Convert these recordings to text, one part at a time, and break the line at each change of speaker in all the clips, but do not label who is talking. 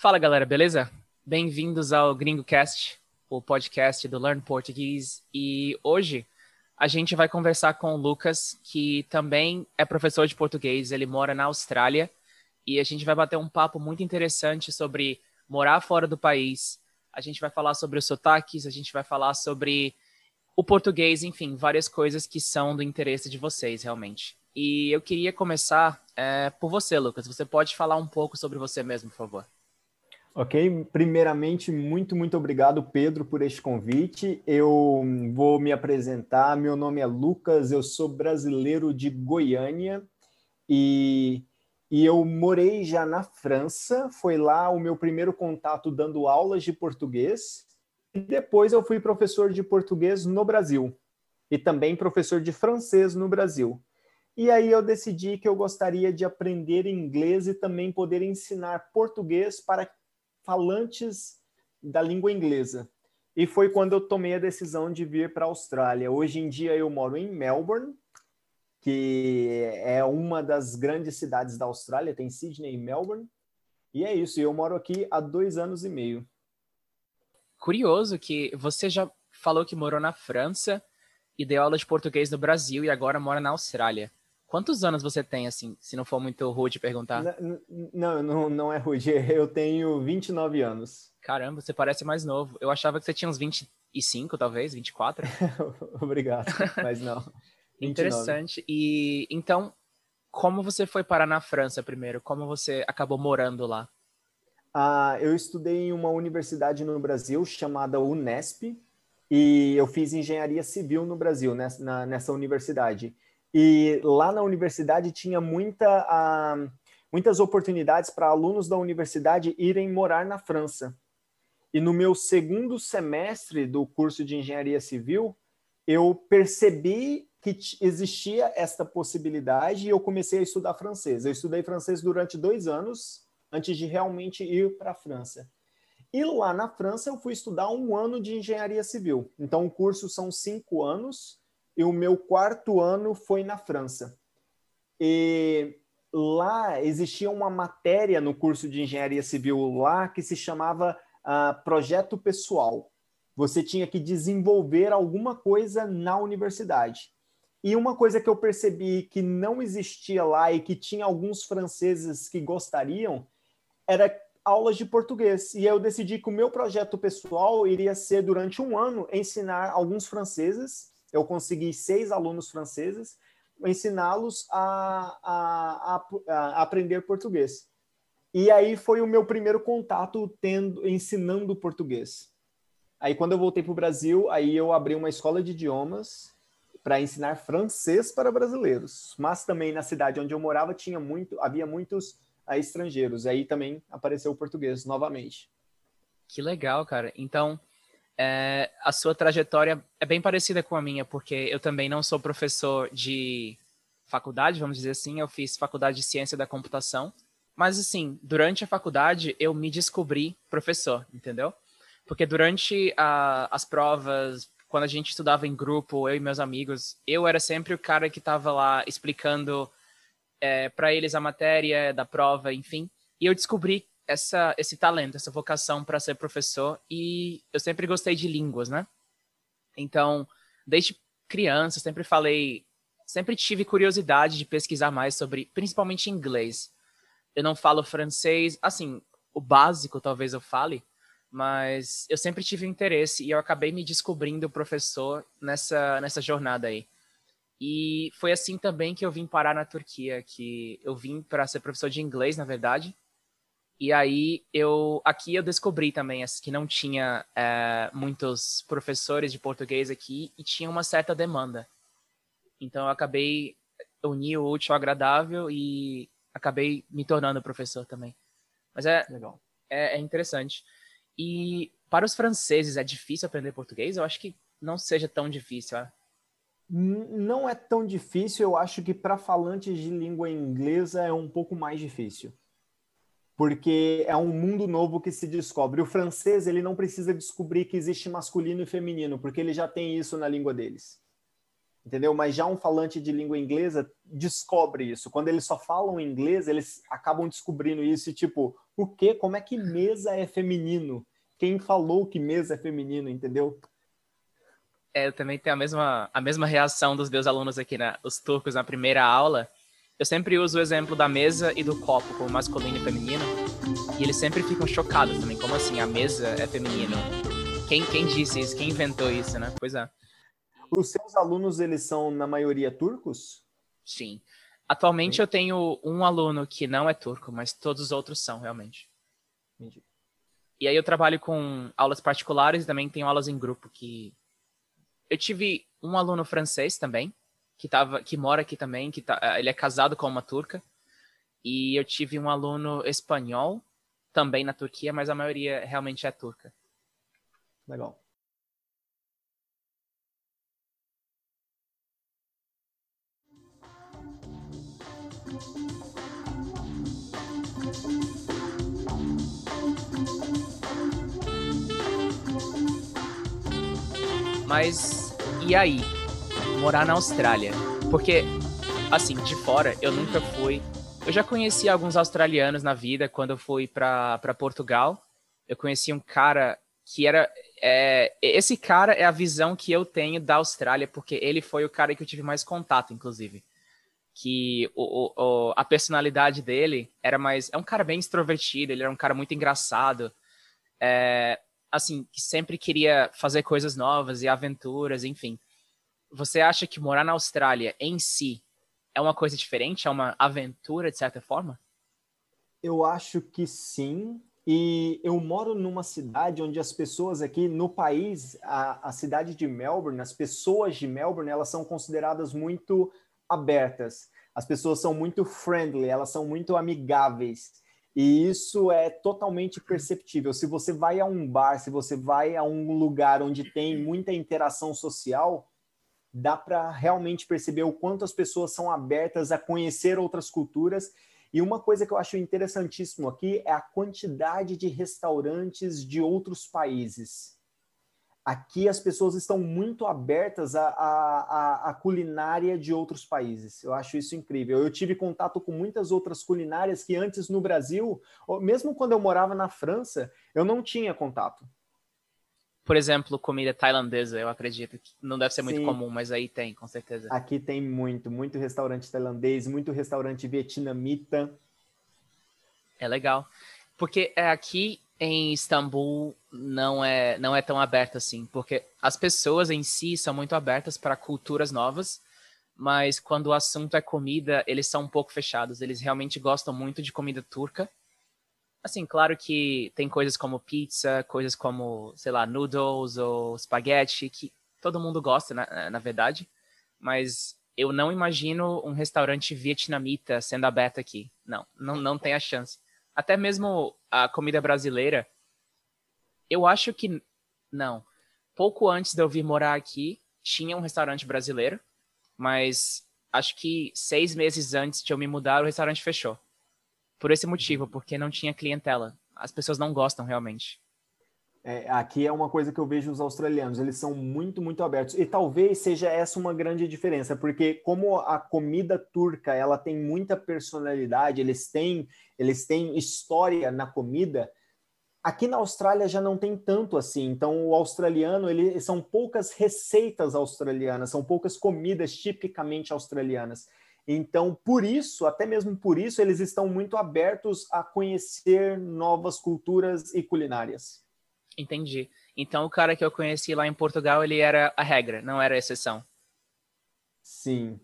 Fala galera, beleza? Bem-vindos ao GringoCast, o podcast do Learn Português. E hoje a gente vai conversar com o Lucas, que também é professor de português, ele mora na Austrália. E a gente vai bater um papo muito interessante sobre morar fora do país. A gente vai falar sobre os sotaques, a gente vai falar sobre o português, enfim, várias coisas que são do interesse de vocês, realmente. E eu queria começar é, por você, Lucas. Você pode falar um pouco sobre você mesmo, por favor?
Ok, primeiramente, muito, muito obrigado, Pedro, por este convite. Eu vou me apresentar. Meu nome é Lucas, eu sou brasileiro de Goiânia e, e eu morei já na França. Foi lá o meu primeiro contato dando aulas de português. E depois eu fui professor de português no Brasil e também professor de francês no Brasil. E aí eu decidi que eu gostaria de aprender inglês e também poder ensinar português para falantes da língua inglesa. E foi quando eu tomei a decisão de vir para a Austrália. Hoje em dia eu moro em Melbourne, que é uma das grandes cidades da Austrália, tem Sydney e Melbourne. E é isso, eu moro aqui há dois anos e meio.
Curioso que você já falou que morou na França e deu aula de português no Brasil e agora mora na Austrália. Quantos anos você tem, assim, se não for muito rude perguntar?
Não, não, não é rude. Eu tenho 29 anos.
Caramba, você parece mais novo. Eu achava que você tinha uns 25, talvez, 24.
Obrigado, mas não.
Interessante. E então, como você foi parar na França primeiro? Como você acabou morando lá?
Ah, eu estudei em uma universidade no Brasil chamada Unesp e eu fiz engenharia civil no Brasil, nessa, nessa universidade. E lá na universidade tinha muita, muitas oportunidades para alunos da universidade irem morar na França. E no meu segundo semestre do curso de engenharia civil, eu percebi que existia esta possibilidade e eu comecei a estudar francês. Eu estudei francês durante dois anos antes de realmente ir para a França. E lá na França eu fui estudar um ano de engenharia civil. Então o curso são cinco anos e o meu quarto ano foi na França. E lá existia uma matéria no curso de engenharia civil lá que se chamava uh, projeto pessoal. Você tinha que desenvolver alguma coisa na universidade. E uma coisa que eu percebi que não existia lá e que tinha alguns franceses que gostariam era aulas de português. E eu decidi que o meu projeto pessoal iria ser, durante um ano, ensinar alguns franceses eu consegui seis alunos franceses, ensiná-los a, a, a, a, aprender português. E aí foi o meu primeiro contato tendo, ensinando português. Aí quando eu voltei para o Brasil, aí eu abri uma escola de idiomas para ensinar francês para brasileiros. Mas também na cidade onde eu morava tinha muito, havia muitos uh, estrangeiros. Aí também apareceu o português novamente.
Que legal, cara. Então, é, a sua trajetória é bem parecida com a minha, porque eu também não sou professor de faculdade, vamos dizer assim, eu fiz faculdade de ciência da computação, mas assim, durante a faculdade eu me descobri professor, entendeu? Porque durante a, as provas, quando a gente estudava em grupo, eu e meus amigos, eu era sempre o cara que estava lá explicando é, para eles a matéria da prova, enfim, e eu descobri essa, esse talento, essa vocação para ser professor e eu sempre gostei de línguas, né? Então, desde criança, sempre falei, sempre tive curiosidade de pesquisar mais sobre, principalmente inglês. Eu não falo francês, assim, o básico talvez eu fale, mas eu sempre tive interesse e eu acabei me descobrindo professor nessa, nessa jornada aí. E foi assim também que eu vim parar na Turquia, que eu vim para ser professor de inglês, na verdade, e aí eu aqui eu descobri também que não tinha é, muitos professores de português aqui e tinha uma certa demanda. Então eu acabei unir o útil ao agradável e acabei me tornando professor também. Mas é legal, é, é interessante. E para os franceses é difícil aprender português? Eu acho que não seja tão difícil. É?
Não é tão difícil. Eu acho que para falantes de língua inglesa é um pouco mais difícil porque é um mundo novo que se descobre. O francês ele não precisa descobrir que existe masculino e feminino, porque ele já tem isso na língua deles. entendeu? Mas já um falante de língua inglesa descobre isso. Quando eles só falam inglês, eles acabam descobrindo isso e tipo, o quê? Como é que mesa é feminino? Quem falou que mesa é feminino, entendeu?
É, eu também tenho a mesma, a mesma reação dos meus alunos aqui, né? Os turcos na primeira aula. Eu sempre uso o exemplo da mesa e do copo como masculino e feminino. E eles sempre ficam chocados também. Como assim? A mesa é feminino? Quem, quem disse isso? Quem inventou isso, né? Pois é.
Os seus alunos, eles são, na maioria, turcos?
Sim. Atualmente Sim. eu tenho um aluno que não é turco, mas todos os outros são, realmente. Entendi. E aí eu trabalho com aulas particulares e também tenho aulas em grupo que... Eu tive um aluno francês também, que, tava, que mora aqui também, que tá, ele é casado com uma turca. E eu tive um aluno espanhol, também na Turquia, mas a maioria realmente é turca.
Legal.
Mas e aí? Morar na Austrália? Porque, assim, de fora, eu nunca fui. Eu já conheci alguns australianos na vida quando eu fui para Portugal. Eu conheci um cara que era. É, esse cara é a visão que eu tenho da Austrália, porque ele foi o cara que eu tive mais contato, inclusive. Que o, o, a personalidade dele era mais. É um cara bem extrovertido, ele era um cara muito engraçado. É, assim, que sempre queria fazer coisas novas e aventuras, enfim. Você acha que morar na Austrália em si é uma coisa diferente? É uma aventura, de certa forma?
Eu acho que sim. E eu moro numa cidade onde as pessoas aqui no país, a, a cidade de Melbourne, as pessoas de Melbourne, elas são consideradas muito abertas. As pessoas são muito friendly, elas são muito amigáveis. E isso é totalmente perceptível. Se você vai a um bar, se você vai a um lugar onde tem muita interação social, dá para realmente perceber o quanto as pessoas são abertas a conhecer outras culturas. E uma coisa que eu acho interessantíssimo aqui é a quantidade de restaurantes de outros países aqui as pessoas estão muito abertas à, à, culinária de outros países. Eu acho isso incrível. Eu tive contato com muitas outras culinárias que antes no Brasil, mesmo quando eu morava na França, eu não tinha contato.
Por exemplo, comida tailandesa, eu acredito que não deve ser muito Sim. comum, mas aí tem, com certeza.
Aqui tem muito, muito restaurante tailandês, muito restaurante vietnamita.
É legal. Porque é aqui em Istambul não é não é tão aberto assim, porque as pessoas em si são muito abertas para culturas novas, mas quando o assunto é comida, eles são um pouco fechados. Eles realmente gostam muito de comida turca. Assim, claro que tem coisas como pizza, coisas como, sei lá, noodles ou spaghetti, que todo mundo gosta, na, na verdade, mas eu não imagino um restaurante vietnamita sendo aberto aqui. Não, não, não tem a chance até mesmo a comida brasileira, eu acho que não. Pouco antes de eu vir morar aqui, tinha um restaurante brasileiro, mas acho que seis meses antes de eu me mudar, o restaurante fechou. Por esse motivo, porque não tinha clientela. As pessoas não gostam realmente.
É, aqui é uma coisa que eu vejo os australianos, eles são muito, muito abertos. E talvez seja essa uma grande diferença, porque como a comida turca, ela tem muita personalidade, eles têm, eles têm história na comida, aqui na Austrália já não tem tanto assim. Então o australiano, ele são poucas receitas australianas, são poucas comidas tipicamente australianas. Então, por isso, até mesmo por isso, eles estão muito abertos a conhecer novas culturas e culinárias.
Entendi. Então o cara que eu conheci lá em Portugal, ele era a regra, não era a exceção.
Sim.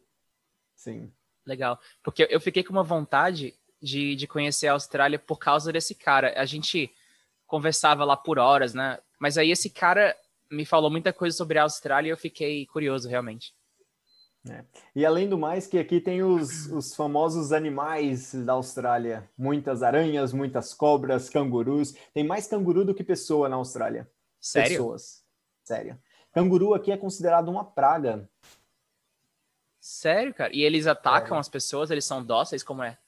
Sim.
Legal. Porque eu fiquei com uma vontade de, de conhecer a Austrália por causa desse cara. A gente conversava lá por horas, né? Mas aí esse cara me falou muita coisa sobre a Austrália e eu fiquei curioso realmente.
É. E além do mais, que aqui tem os, os famosos animais da Austrália. Muitas aranhas, muitas cobras, cangurus. Tem mais canguru do que pessoa na Austrália.
Sério?
Pessoas. Sério. Canguru aqui é considerado uma praga.
Sério, cara? E eles atacam as pessoas? Eles são dóceis? Como é?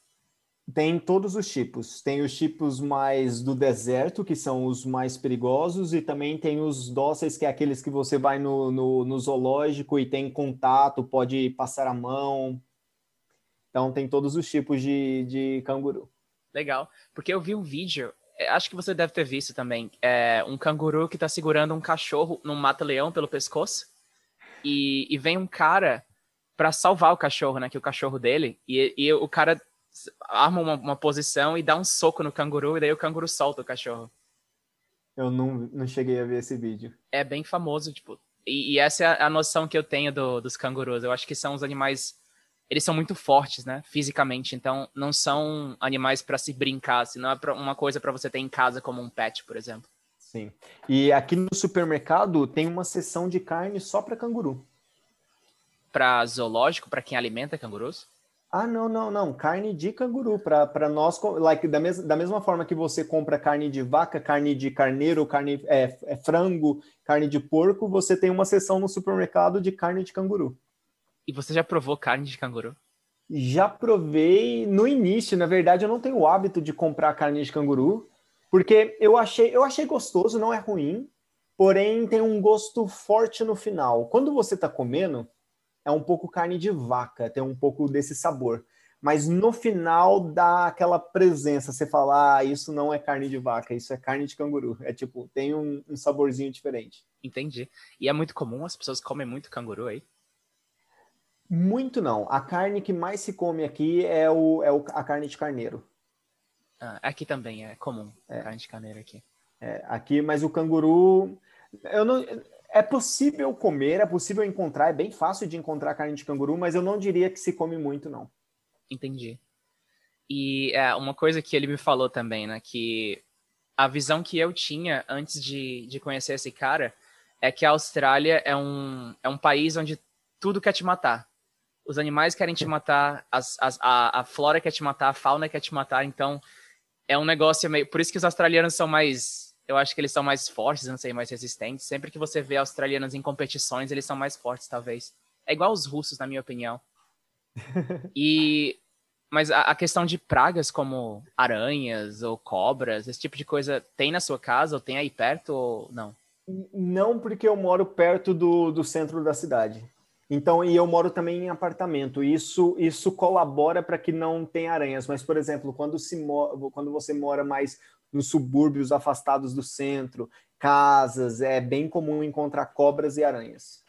Tem todos os tipos. Tem os tipos mais do deserto, que são os mais perigosos, e também tem os dóceis, que é aqueles que você vai no, no, no zoológico e tem contato, pode passar a mão. Então tem todos os tipos de, de canguru.
Legal. Porque eu vi um vídeo, é, acho que você deve ter visto também, é um canguru que está segurando um cachorro num mata-leão pelo pescoço. E, e vem um cara para salvar o cachorro, né? Que é o cachorro dele. E, e o cara arma uma, uma, posição e dá um soco no canguru, e daí o canguru solta o cachorro.
Eu não, não cheguei a ver esse vídeo.
É bem famoso, tipo. E, e essa é a noção que eu tenho do, dos cangurus. Eu acho que são os animais. Eles são muito fortes, né? Fisicamente. Então, não são animais para se brincar, senão é uma coisa para você ter em casa como um pet, por exemplo.
Sim. E aqui no supermercado tem uma seção de carne só para canguru.
Para zoológico, para quem alimenta cangurus?
Ah, não, não, não. Carne de canguru. Para nós, like, da, mes da mesma forma que você compra carne de vaca, carne de carneiro, carne é, é, frango, carne de porco, você tem uma seção no supermercado de carne de canguru.
E você já provou carne de canguru?
Já provei no início. Na verdade, eu não tenho o hábito de comprar carne de canguru, porque eu achei, eu achei gostoso, não é ruim, porém tem um gosto forte no final. Quando você está comendo, é um pouco carne de vaca, tem um pouco desse sabor. Mas no final dá aquela presença, você fala, ah, isso não é carne de vaca, isso é carne de canguru. É tipo, tem um, um saborzinho diferente.
Entendi. E é muito comum, as pessoas comem muito canguru aí?
Muito não. A carne que mais se come aqui é, o, é o, a carne de carneiro.
Ah, aqui também é comum, é. carne de carneiro aqui.
É, aqui, mas o canguru. Eu não, é possível comer, é possível encontrar, é bem fácil de encontrar carne de canguru, mas eu não diria que se come muito, não.
Entendi. E é, uma coisa que ele me falou também, né, que a visão que eu tinha antes de, de conhecer esse cara é que a Austrália é um, é um país onde tudo quer te matar. Os animais querem te matar, as, as, a, a flora quer te matar, a fauna quer te matar, então é um negócio meio. Por isso que os australianos são mais eu acho que eles são mais fortes, não sei, mais resistentes. Sempre que você vê australianos em competições, eles são mais fortes, talvez. É igual os russos, na minha opinião. e mas a, a, questão de pragas como aranhas ou cobras, esse tipo de coisa, tem na sua casa ou tem aí perto ou não?
Não, porque eu moro perto do, do centro da cidade. Então, e eu moro também em apartamento. Isso isso colabora para que não tenha aranhas. Mas, por exemplo, quando, se quando você mora mais nos subúrbios afastados do centro, casas, é bem comum encontrar cobras e aranhas.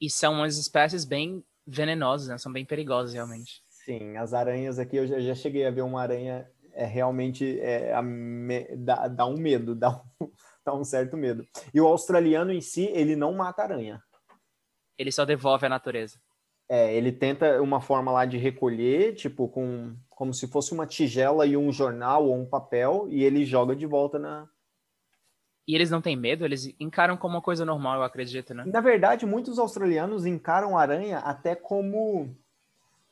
E são umas espécies bem venenosas, né? São bem perigosas, realmente.
Sim, as aranhas aqui, eu já, já cheguei a ver uma aranha, é realmente é, a, me, dá, dá um medo, dá um, dá um certo medo. E o australiano em si, ele não mata aranha.
Ele só devolve à natureza.
É, ele tenta uma forma lá de recolher, tipo, com como se fosse uma tigela e um jornal ou um papel, e ele joga de volta na.
E eles não têm medo? Eles encaram como uma coisa normal, eu acredito, né?
Na verdade, muitos australianos encaram aranha até como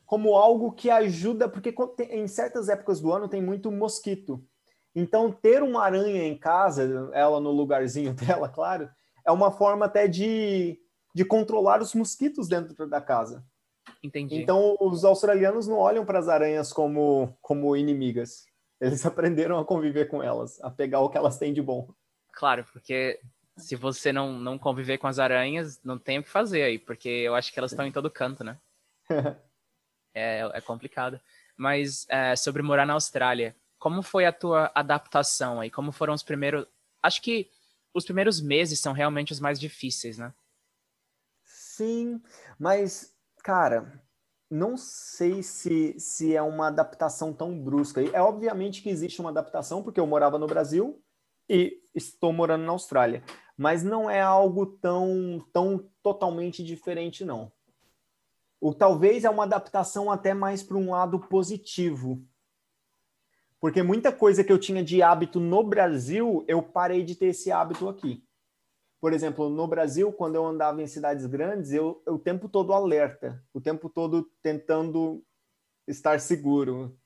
como algo que ajuda, porque em certas épocas do ano tem muito mosquito. Então, ter uma aranha em casa, ela no lugarzinho dela, claro, é uma forma até de de controlar os mosquitos dentro da casa.
Entendi.
Então, os australianos não olham para as aranhas como, como inimigas. Eles aprenderam a conviver com elas, a pegar o que elas têm de bom.
Claro, porque se você não, não conviver com as aranhas, não tem o que fazer aí, porque eu acho que elas estão em todo canto, né? é, é complicado. Mas é, sobre morar na Austrália, como foi a tua adaptação aí? Como foram os primeiros. Acho que os primeiros meses são realmente os mais difíceis, né?
Sim, mas, cara, não sei se, se é uma adaptação tão brusca. É obviamente que existe uma adaptação, porque eu morava no Brasil e estou morando na Austrália, mas não é algo tão, tão totalmente diferente, não. O talvez é uma adaptação até mais para um lado positivo. Porque muita coisa que eu tinha de hábito no Brasil, eu parei de ter esse hábito aqui. Por exemplo, no Brasil, quando eu andava em cidades grandes, eu, eu o tempo todo alerta, o tempo todo tentando estar seguro.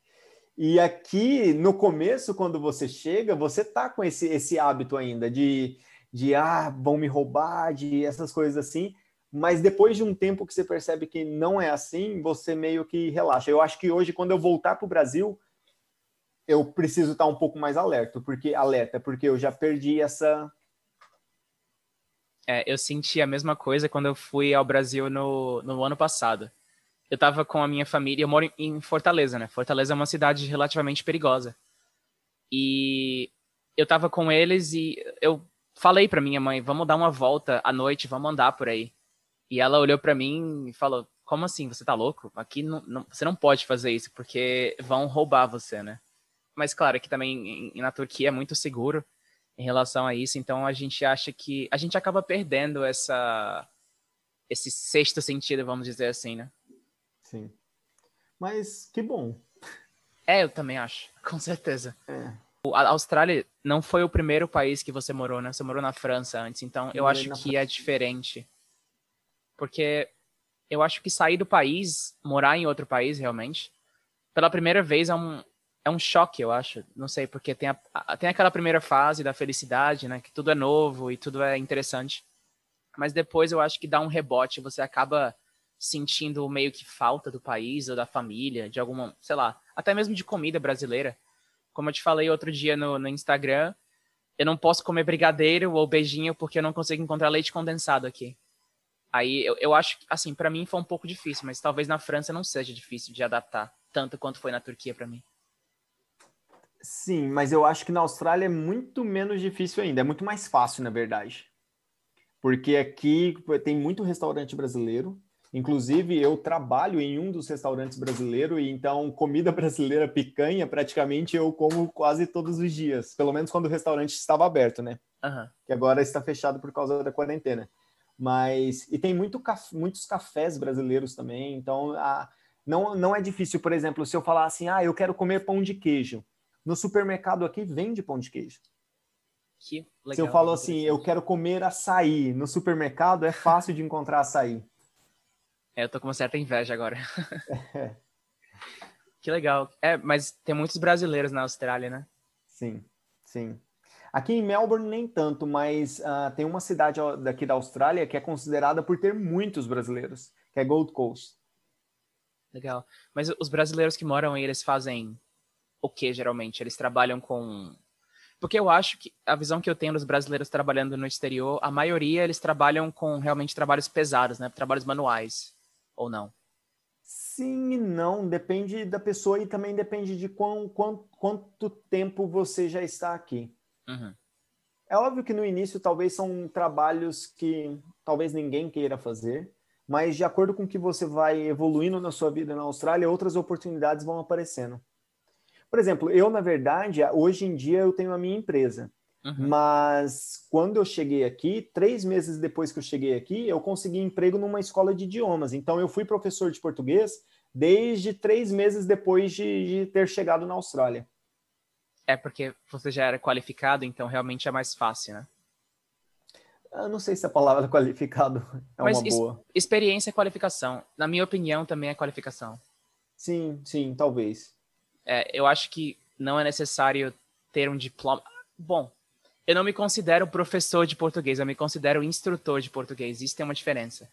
E aqui, no começo, quando você chega, você tá com esse, esse hábito ainda de, de, ah, vão me roubar, de essas coisas assim. Mas depois de um tempo que você percebe que não é assim, você meio que relaxa. Eu acho que hoje, quando eu voltar para o Brasil, eu preciso estar um pouco mais alerta, porque alerta, porque eu já perdi essa.
É, eu senti a mesma coisa quando eu fui ao Brasil no, no ano passado. Eu estava com a minha família, eu moro em Fortaleza, né? Fortaleza é uma cidade relativamente perigosa. E eu estava com eles e eu falei para minha mãe, vamos dar uma volta à noite, vamos andar por aí. E ela olhou para mim e falou, como assim? Você tá louco? Aqui não, não, você não pode fazer isso, porque vão roubar você, né? Mas claro que também na Turquia é muito seguro em relação a isso, então a gente acha que a gente acaba perdendo essa esse sexto sentido, vamos dizer assim, né?
Sim. Mas que bom.
É, eu também acho, com certeza.
É.
A Austrália não foi o primeiro país que você morou, né? Você morou na França antes, então eu, eu acho que França. é diferente. Porque eu acho que sair do país, morar em outro país realmente, pela primeira vez é um, é um choque, eu acho. Não sei, porque tem, a, tem aquela primeira fase da felicidade, né? Que tudo é novo e tudo é interessante. Mas depois eu acho que dá um rebote, você acaba sentindo meio que falta do país ou da família, de alguma, sei lá, até mesmo de comida brasileira. Como eu te falei outro dia no, no Instagram, eu não posso comer brigadeiro ou beijinho porque eu não consigo encontrar leite condensado aqui. Aí eu, eu acho que, assim, para mim foi um pouco difícil, mas talvez na França não seja difícil de adaptar, tanto quanto foi na Turquia para mim.
Sim, mas eu acho que na Austrália é muito menos difícil ainda, é muito mais fácil, na verdade. Porque aqui tem muito restaurante brasileiro, Inclusive, eu trabalho em um dos restaurantes brasileiros e então comida brasileira picanha praticamente eu como quase todos os dias, pelo menos quando o restaurante estava aberto, né?
Uhum.
Que agora está fechado por causa da quarentena. Mas e tem muito muitos cafés brasileiros também, então a... não não é difícil, por exemplo, se eu falar assim, ah, eu quero comer pão de queijo, no supermercado aqui vende pão de queijo.
Que legal,
se eu falo assim, eu quero comer açaí, no supermercado é fácil de encontrar açaí.
É, eu tô com uma certa inveja agora. que legal. É, mas tem muitos brasileiros na Austrália, né?
Sim, sim. Aqui em Melbourne nem tanto, mas uh, tem uma cidade daqui da Austrália que é considerada por ter muitos brasileiros, que é Gold Coast.
Legal. Mas os brasileiros que moram aí, eles fazem o que geralmente? Eles trabalham com porque eu acho que a visão que eu tenho dos brasileiros trabalhando no exterior, a maioria eles trabalham com realmente trabalhos pesados, né? Trabalhos manuais ou não?
Sim e não, depende da pessoa e também depende de quão, quanto, quanto tempo você já está aqui.
Uhum.
É óbvio que no início talvez são trabalhos que talvez ninguém queira fazer, mas de acordo com que você vai evoluindo na sua vida na Austrália, outras oportunidades vão aparecendo. Por exemplo, eu, na verdade, hoje em dia eu tenho a minha empresa. Uhum. Mas quando eu cheguei aqui, três meses depois que eu cheguei aqui, eu consegui emprego numa escola de idiomas. Então eu fui professor de português desde três meses depois de, de ter chegado na Austrália.
É porque você já era qualificado, então realmente é mais fácil, né?
Eu não sei se a palavra qualificado é Mas uma boa.
Experiência é qualificação. Na minha opinião, também é qualificação.
Sim, sim, talvez.
É, eu acho que não é necessário ter um diploma. Bom, eu não me considero professor de português, eu me considero instrutor de português. Isso tem uma diferença.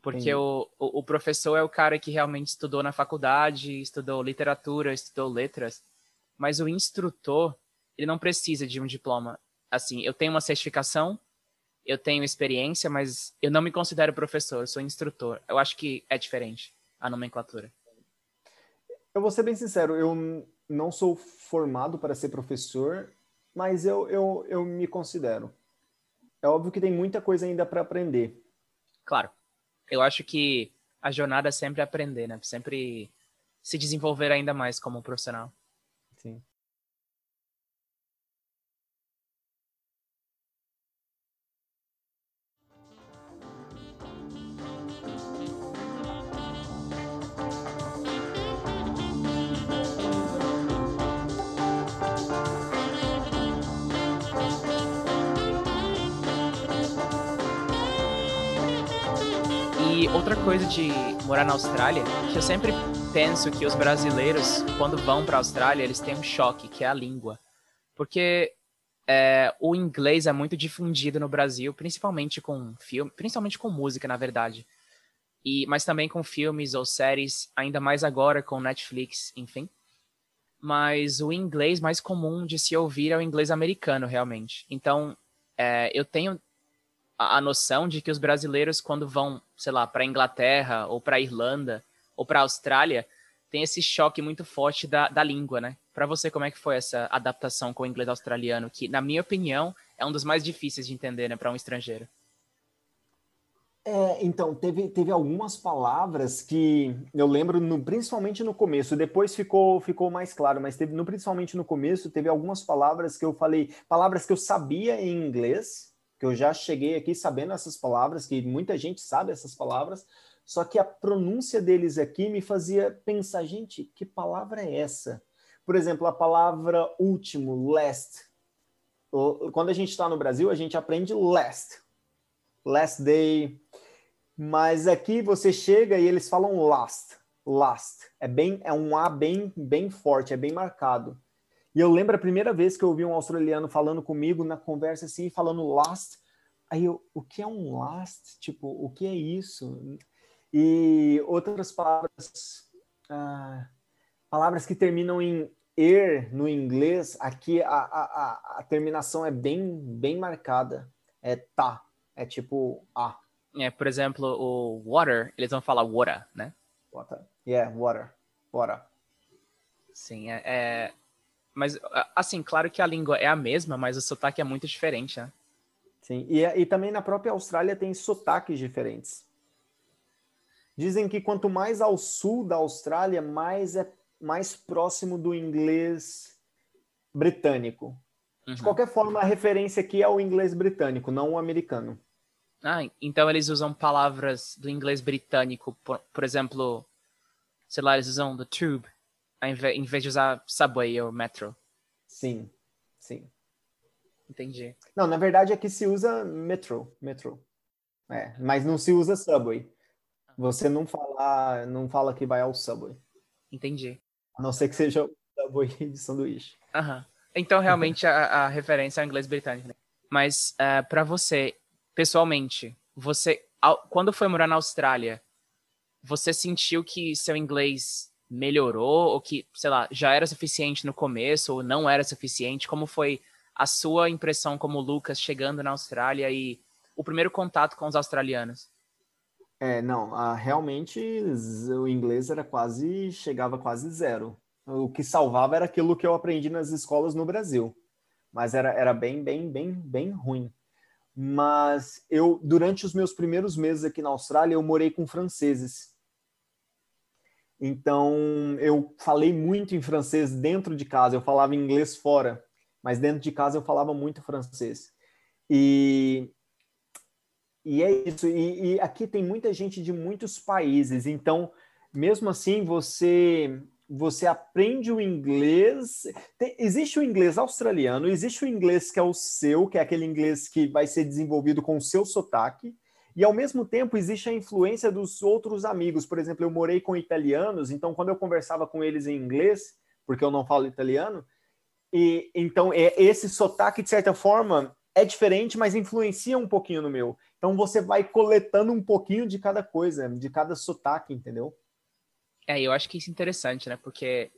Porque o, o, o, professor é o cara que realmente estudou na faculdade, estudou literatura, estudou letras. Mas o instrutor, ele não precisa de um diploma. Assim, eu tenho uma certificação, eu tenho experiência, mas eu não me considero professor, eu sou instrutor. Eu acho que é diferente a nomenclatura.
Eu vou ser bem sincero, eu não sou formado para ser professor, mas eu, eu, eu me considero. É óbvio que tem muita coisa ainda para aprender.
Claro. Eu acho que a jornada é sempre aprender, né? Sempre se desenvolver ainda mais como profissional.
Sim.
Outra coisa de morar na Austrália, que eu sempre penso que os brasileiros, quando vão para a Austrália, eles têm um choque, que é a língua. Porque é, o inglês é muito difundido no Brasil, principalmente com filme, principalmente com música, na verdade. E, mas também com filmes ou séries, ainda mais agora com Netflix, enfim. mas o inglês mais comum de se ouvir é o inglês americano, realmente. Então, é, eu tenho a, a, noção de que os brasileiros, quando vão, sei lá, para a Inglaterra, ou para a Irlanda, ou para a Austrália, tem esse choque muito forte da, da língua, né? Para você, como é que foi essa adaptação com o inglês australiano, que, na minha opinião, é um dos mais difíceis de entender, né, para um estrangeiro?
É, então, teve, teve algumas palavras que eu lembro, no, principalmente no começo, depois ficou, ficou mais claro, mas teve, no, principalmente no começo, teve algumas palavras que eu falei, palavras que eu sabia em inglês, que eu já cheguei aqui sabendo essas palavras, que muita gente sabe essas palavras, só que a pronúncia deles aqui me fazia pensar, gente, que palavra é essa? Por exemplo, a palavra último, last. Quando a gente está no Brasil, a gente aprende last, last day. Mas aqui você chega e eles falam last, last. É bem é um A bem bem forte, é bem marcado. E eu lembro a primeira vez que eu ouvi um australiano falando comigo na conversa assim, falando last. Aí eu, o que é um last? Tipo, o que é isso? E outras palavras, ah, palavras que terminam em er no inglês, aqui a, a, a terminação é bem, bem marcada. É tá. É tipo A.
É, por exemplo, o water, eles vão falar water, né?
Water. Yeah, water. Water.
Sim, é, é, Mas, assim, claro que a língua é a mesma, mas o sotaque é muito diferente, né?
Sim, e, e também na própria Austrália tem sotaques diferentes. Dizem que quanto mais ao sul da Austrália, mais é mais próximo do inglês britânico. Uhum. De qualquer forma, a referência aqui é o inglês britânico, não o americano.
Ah, então eles usam palavras do inglês britânico, por, por exemplo, sei lá, eles usam the tube, em vez, de usar subway ou metro.
Sim, sim.
Entendi.
Não, na verdade aqui se usa metro, metro. É, mas não se usa subway. Você não fala, não fala que vai ao subway.
Entendi.
A não ser que seja o subway de sanduíche.
Aham. Então realmente a, a referência é o inglês britânico. Né? Mas uh, eh, para você, pessoalmente, você, quando foi morar na Austrália, você sentiu que seu inglês melhorou ou que, sei lá, já era suficiente no começo ou não era suficiente? Como foi a sua impressão como Lucas chegando na Austrália e o primeiro contato com os australianos?
É, não, a, realmente o inglês era quase, chegava quase zero. O que salvava era aquilo que eu aprendi nas escolas no Brasil. Mas era, era bem, bem, bem, bem ruim mas eu durante os meus primeiros meses aqui na Austrália eu morei com franceses. Então eu falei muito em francês dentro de casa, eu falava inglês fora, mas dentro de casa eu falava muito francês. E e é isso. E, e aqui tem muita gente de muitos países, então mesmo assim você você aprende o inglês. Tem, existe o inglês australiano, existe o inglês que é o seu, que é aquele inglês que vai ser desenvolvido com o seu sotaque, e ao mesmo tempo existe a influência dos outros amigos. Por exemplo, eu morei com italianos, então quando eu conversava com eles em inglês, porque eu não falo italiano, e então é esse sotaque de certa forma é diferente, mas influencia um pouquinho no meu. Então você vai coletando um pouquinho de cada coisa, de cada sotaque, entendeu?
É, eu acho que isso é interessante, né? Porque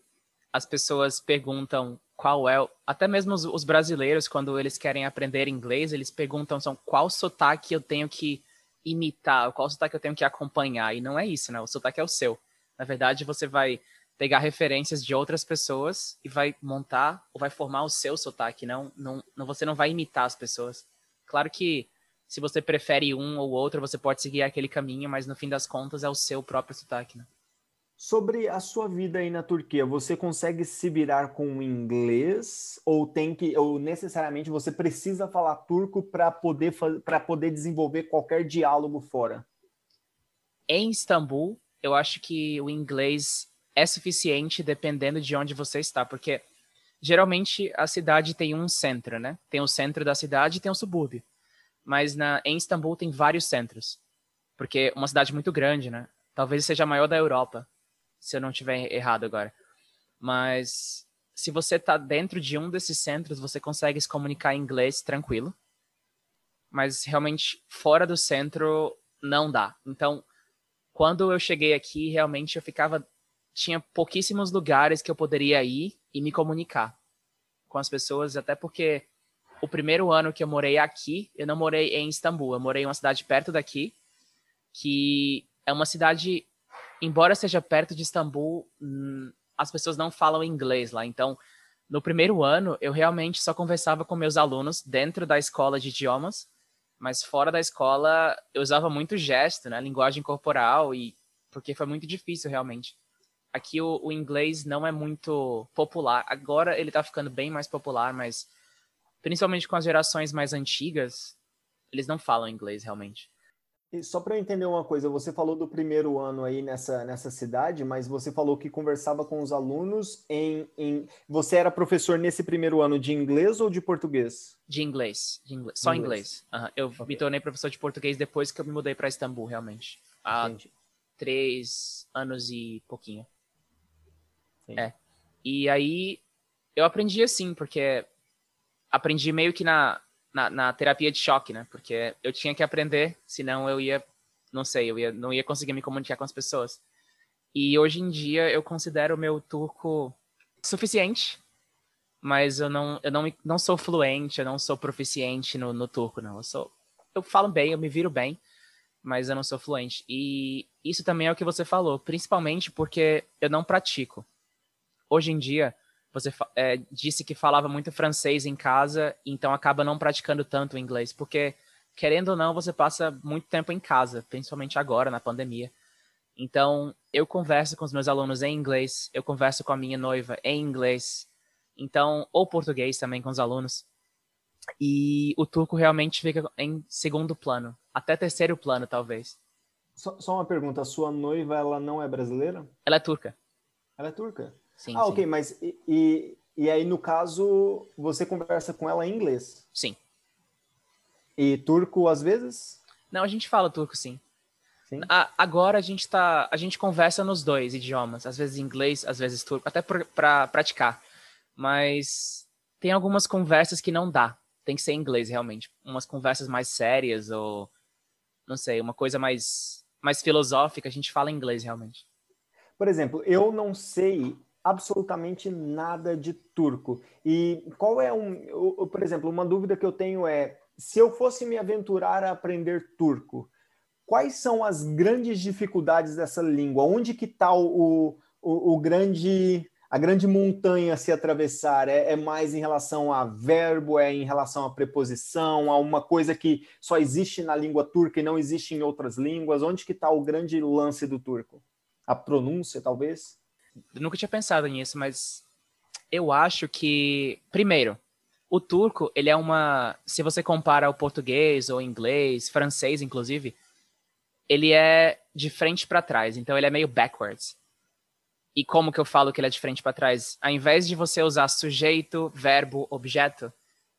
as pessoas perguntam qual é, até mesmo os, os, brasileiros, quando eles querem aprender inglês, eles perguntam são, qual sotaque eu tenho que imitar, qual sotaque eu tenho que acompanhar. E não é isso, né? O sotaque é o seu. Na verdade, você vai pegar referências de outras pessoas e vai montar ou vai formar o seu sotaque, não, não, não você não vai imitar as pessoas. Claro que se você prefere um ou outro, você pode seguir aquele caminho, mas no fim das contas é o seu próprio sotaque, né?
Sobre a sua vida aí na Turquia, você consegue se virar com o inglês ou tem que ou necessariamente você precisa falar turco para poder para poder desenvolver qualquer diálogo fora?
Em Istambul, eu acho que o inglês é suficiente dependendo de onde você está, porque geralmente a cidade tem um centro, né? Tem o centro da cidade e tem o subúrbio. Mas na em Istambul tem vários centros, porque é uma cidade muito grande, né? Talvez seja a maior da Europa se eu não estiver errado agora. Mas se você está dentro de um desses centros, você consegue se comunicar em inglês tranquilo. Mas realmente fora do centro não dá. Então, quando eu cheguei aqui, realmente eu ficava tinha pouquíssimos lugares que eu poderia ir e me comunicar com as pessoas, até porque o primeiro ano que eu morei aqui, eu não morei em Istambul, eu morei em uma cidade perto daqui, que é uma cidade, embora seja perto de Istambul, hum, as pessoas não falam inglês lá. Então, no primeiro ano, eu realmente só conversava com meus alunos dentro da escola de idiomas, mas fora da escola eu usava muito gesto, né, linguagem corporal e porque foi muito difícil realmente. Aqui o, o inglês não é muito popular. Agora ele está ficando bem mais popular, mas principalmente com as gerações mais antigas, eles não falam inglês realmente.
E só para eu entender uma coisa, você falou do primeiro ano aí nessa, nessa cidade, mas você falou que conversava com os alunos em, em. Você era professor nesse primeiro ano de inglês ou de português?
De inglês, de inglês. só inglês. inglês. Uhum. Eu okay. me tornei professor de português depois que eu me mudei para Istambul, realmente. Há Entendi. três anos e pouquinho. Sim. É. E aí eu aprendi assim, porque aprendi meio que na, na, na, terapia de choque, né? Porque eu tinha que aprender, senão eu ia, não sei, eu ia, não ia conseguir me comunicar com as pessoas. E hoje em dia eu considero o meu turco suficiente, mas eu não, eu não, não sou fluente, eu não sou proficiente no, no turco, não. Eu sou, eu falo bem, eu me viro bem, mas eu não sou fluente. E isso também é o que você falou, principalmente porque eu não pratico. Hoje em dia, você é, disse que falava muito francês em casa, então acaba não praticando tanto o inglês, porque, querendo ou não, você passa muito tempo em casa, principalmente agora, na pandemia. Então, eu converso com os meus alunos em inglês, eu converso com a minha noiva em inglês, então, ou português também com os alunos. E o turco realmente fica em segundo plano, até terceiro plano, talvez.
Só, só uma pergunta, a sua noiva, ela não é brasileira?
Ela é turca.
Ela é turca? Sim, ah, sim. ok, mas e, e, aí, no caso, você conversa com ela em inglês?
Sim.
E turco às vezes?
Não, a gente fala turco, sim. sim? A, agora a gente tá. A gente conversa nos dois idiomas, às vezes inglês, às vezes turco, até para praticar. Mas tem algumas conversas que não dá. Tem que ser em inglês, realmente. Umas conversas mais sérias, ou não sei, uma coisa mais, mais filosófica, a gente fala em inglês, realmente.
Por exemplo, eu não sei absolutamente nada de turco. E qual é um, por exemplo, uma dúvida que eu tenho é, se eu fosse me aventurar a aprender turco, quais são as grandes dificuldades dessa língua? Onde que está o, o, o, grande a grande montanha a se atravessar? É, é, mais em relação a verbo, é em relação a preposição, a uma coisa que só existe na língua turca e não existe em outras línguas? Onde que está o grande lance do turco? A pronúncia, talvez?
Eu nunca tinha pensado nisso, mas eu acho que, primeiro, o turco, ele é uma. Se você compara o português ou inglês, francês, inclusive, ele é de frente para trás. Então, ele é meio backwards. E como que eu falo que ele é de frente para trás? Ao invés de você usar sujeito, verbo, objeto,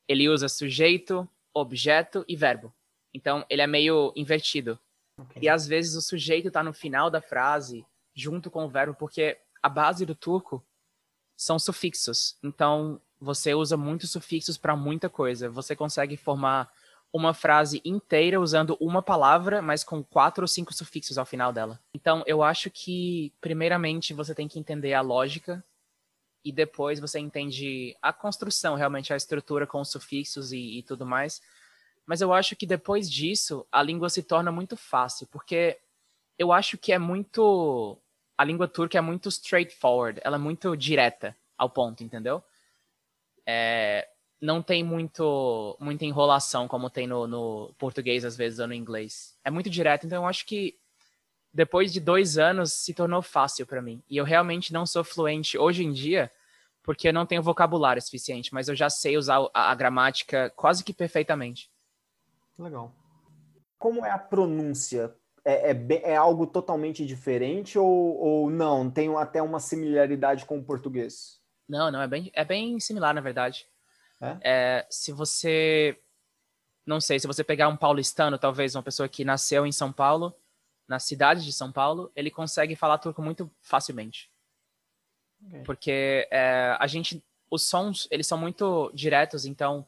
ele usa sujeito, objeto e verbo. Então, ele é meio invertido. Okay. E às vezes o sujeito está no final da frase, junto com o verbo, porque a base do turco são sufixos. Então, você usa muitos sufixos para muita coisa. Você consegue formar uma frase inteira usando uma palavra, mas com quatro ou cinco sufixos ao final dela. Então, eu acho que, primeiramente, você tem que entender a lógica e depois você entende a construção, realmente, a estrutura com os sufixos e, e tudo mais. Mas eu acho que depois disso, a língua se torna muito fácil, porque eu acho que é muito a língua turca é muito straightforward, ela é muito direta ao ponto, entendeu? É, não tem muito muita enrolação como tem no, no, português às vezes ou no inglês. É muito direto, então eu acho que depois de dois anos se tornou fácil para mim. E eu realmente não sou fluente hoje em dia porque eu não tenho vocabulário suficiente, mas eu já sei usar a, a gramática quase que perfeitamente.
Legal. Como é a pronúncia é, é, é, algo totalmente diferente ou, ou não? Tem até uma similaridade com o português?
Não, não, é bem, é bem similar, na verdade. É? é? se você. Não sei, se você pegar um paulistano, talvez uma pessoa que nasceu em São Paulo, na cidade de São Paulo, ele consegue falar turco muito facilmente. Okay. Porque é, a gente. Os sons, eles são muito diretos, então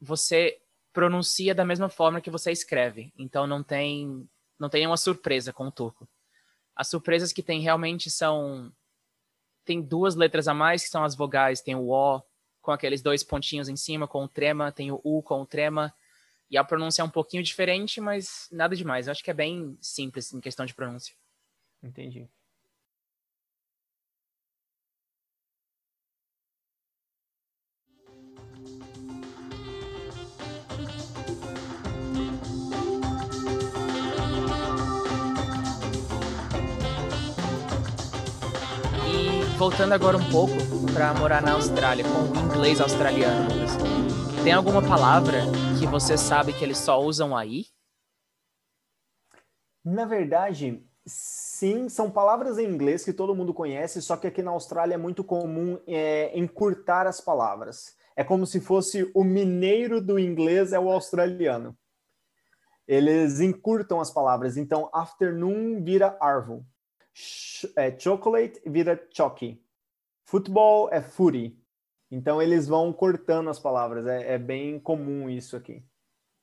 você pronuncia da mesma forma que você escreve. Então não tem não tem nenhuma surpresa com o turco. As surpresas que tem realmente são tem duas letras a mais, que são as vogais. Tem o O com aqueles dois pontinhos em cima, com o trema, tem o U com o trema. E a pronúncia é um pouquinho diferente, mas nada demais. Eu acho que é bem simples em questão de pronúncia.
Entendi.
Voltando agora um pouco para morar na Austrália, com o inglês australiano, tem alguma palavra que você sabe que eles só usam aí?
Na verdade, sim, são palavras em inglês que todo mundo conhece, só que aqui na Austrália é muito comum é, encurtar as palavras. É como se fosse o mineiro do inglês é o australiano. Eles encurtam as palavras. Então, afternoon vira arvo é, chocolate vira choque. Futebol é footy. Então eles vão cortando as palavras. É, é, bem comum isso aqui.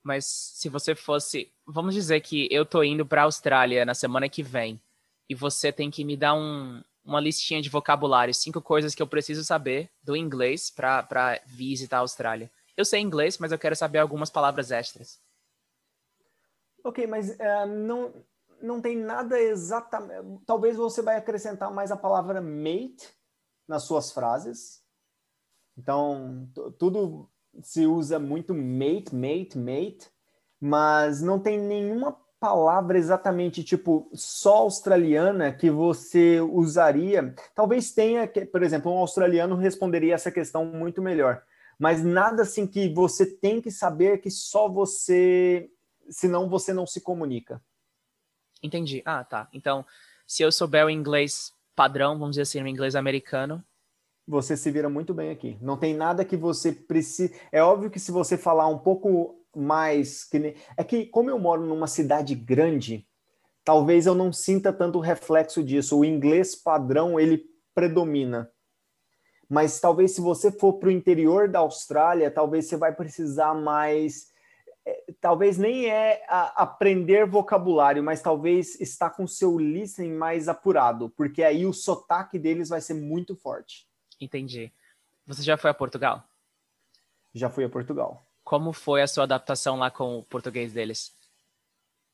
Mas se você fosse, vamos dizer que eu tô indo para a Austrália na semana que vem e você tem que me dar um, uma listinha de vocabulário, cinco coisas que eu preciso saber do inglês para visitar a Austrália. Eu sei inglês, mas eu quero saber algumas palavras extras.
Ok, mas uh, não, não tem nada exatamente. Talvez você vai acrescentar mais a palavra mate nas suas frases. Então, tudo se usa muito mate, mate, mate, mas não tem nenhuma palavra exatamente tipo só australiana que você usaria. Talvez tenha, por exemplo, um australiano responderia essa questão muito melhor, mas nada assim que você tem que saber que só você, senão você não se comunica.
Entendi. Ah, tá. Então, se eu souber o inglês padrão, vamos dizer assim, o inglês americano.
Você se vira muito bem aqui. Não tem nada que você precise. É óbvio que se você falar um pouco mais. Que... É que, como eu moro numa cidade grande, talvez eu não sinta tanto o reflexo disso. O inglês padrão, ele predomina. Mas talvez se você for para o interior da Austrália, talvez você vai precisar mais talvez nem é aprender vocabulário, mas talvez estar com seu listening mais apurado, porque aí o sotaque deles vai ser muito forte.
Entendi. Você já foi a Portugal?
Já fui a Portugal.
Como foi a sua adaptação lá com o português deles?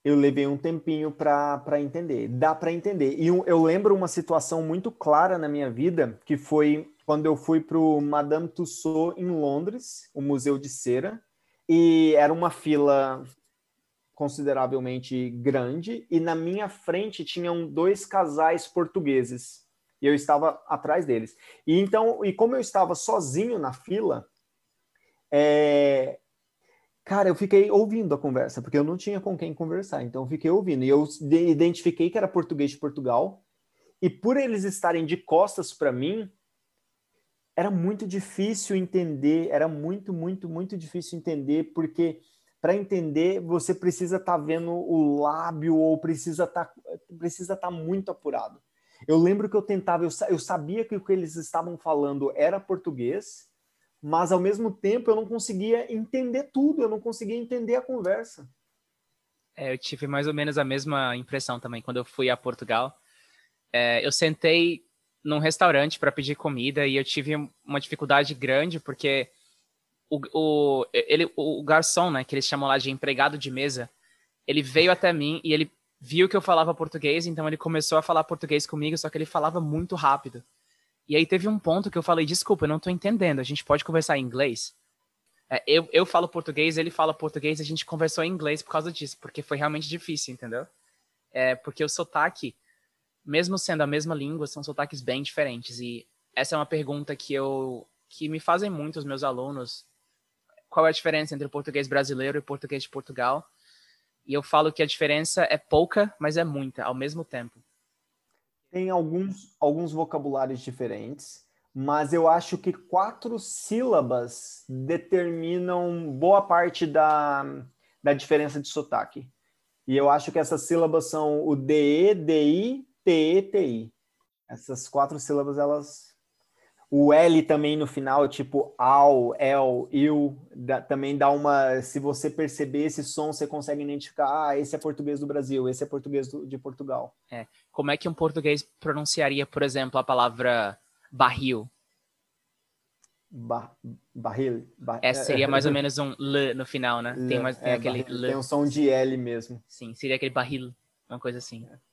Eu levei um tempinho para entender. Dá para entender. E eu lembro uma situação muito clara na minha vida, que foi quando eu fui para o Madame Tussauds em Londres, o Museu de Cera, e era uma fila consideravelmente grande e na minha frente tinham dois casais portugueses e eu estava atrás deles. E então, e como eu estava sozinho na fila, é... cara, eu fiquei ouvindo a conversa porque eu não tinha com quem conversar, então eu fiquei ouvindo e eu identifiquei que era português de Portugal e por eles estarem de costas para mim, era muito difícil entender, era muito, muito, muito difícil entender, porque para entender você precisa estar tá vendo o lábio ou precisa estar tá, precisa estar tá muito apurado. Eu lembro que eu tentava, eu, eu sabia que o que eles estavam falando era português, mas ao mesmo tempo eu não conseguia entender tudo, eu não conseguia entender a conversa.
É, eu tive mais ou menos a mesma impressão também quando eu fui a Portugal. É, eu sentei num restaurante para pedir comida e eu tive uma dificuldade grande porque o, o, ele, o garçom, né, que eles chamam lá de empregado de mesa, ele veio até mim e ele viu que eu falava português, então ele começou a falar português comigo, só que ele falava muito rápido. E aí teve um ponto que eu falei, desculpa, eu não tô entendendo, a gente pode conversar em inglês? É, eu, eu falo português, ele fala português, a gente conversou em inglês por causa disso, porque foi realmente difícil, entendeu? É, porque o sotaque, mesmo sendo a mesma língua, são sotaques bem diferentes. E essa é uma pergunta que eu que me fazem muito os meus alunos. Qual é a diferença entre o português brasileiro e o português de Portugal? E eu falo que a diferença é pouca, mas é muita ao mesmo tempo.
Tem alguns, alguns vocabulários diferentes, mas eu acho que quatro sílabas determinam boa parte da, da diferença de sotaque. E eu acho que essas sílabas são o DE, DI, T-E-T-I. Essas quatro sílabas, elas. O L também no final, tipo ao, el, il, dá, também dá uma. Se você perceber esse som, você consegue identificar: ah, esse é português do Brasil, esse é português do, de Portugal.
É. Como é que um português pronunciaria, por exemplo, a palavra barril.
Ba barril. Bar
é, seria mais ou menos um L no final, né?
L,
tem, mais, tem
é,
aquele
barril,
L.
Tem um som de L mesmo.
Sim, seria aquele barril, uma coisa assim.
É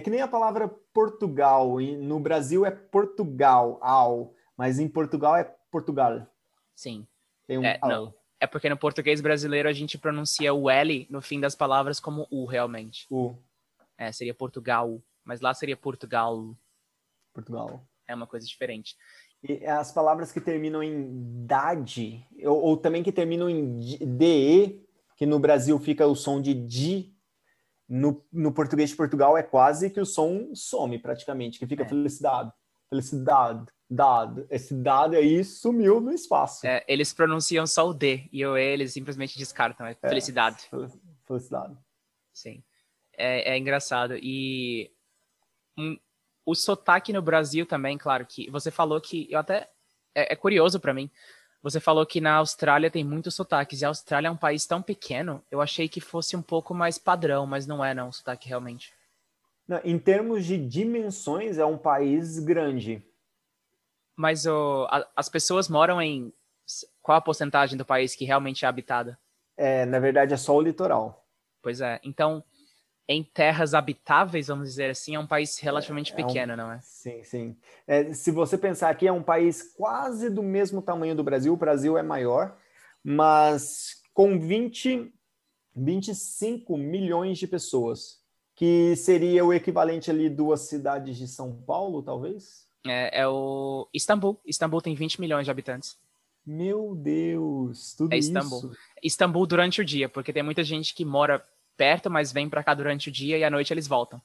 que nem a palavra Portugal. No Brasil é Portugal, ao, mas em Portugal é Portugal.
Sim.
Um
é, não. É porque no português brasileiro a gente pronuncia o L no fim das palavras como U, realmente.
U.
É, seria Portugal. Mas lá seria Portugal.
Portugal.
É uma coisa diferente.
E as palavras que terminam em dade, ou, ou também que terminam em DE, que no Brasil fica o som de di, no, no português de Portugal é quase que o som some praticamente, que fica
É.
felicidade, felicidade, dado. Esse dado aí sumiu no espaço.
É, eles pronunciam só o D e o E eles simplesmente descartam. É felicidade.
Fel- Felicidade.
Sim. É, é engraçado. E um, o sotaque no Brasil também, claro que você falou que eu até é, é curioso para mim. Você falou que na Austrália tem muitos sotaques e a Austrália é um país tão pequeno. Eu achei que fosse um pouco mais padrão, mas não é não, o sotaque realmente.
Não, em termos de dimensões, é um país grande.
Mas a- as pessoas moram em qual a porcentagem do país que realmente é habitada?
É, na verdade, é só o litoral.
Pois é. Então, em terras habitáveis, vamos dizer assim, é um país relativamente
É um-
pequeno, não é?
Sim, sim. É, se você pensar que é um país quase do mesmo tamanho do Brasil, o Brasil é maior, mas com 20, 25 milhões de pessoas, que seria o equivalente ali duas cidades de São Paulo, talvez?
É, é o Istambul. Istambul tem 20 milhões de habitantes.
Meu Deus, tudo
É Istambul.
isso.
Istambul durante o dia, porque tem muita gente que mora perto, mas vem pra cá durante o dia e à noite eles voltam.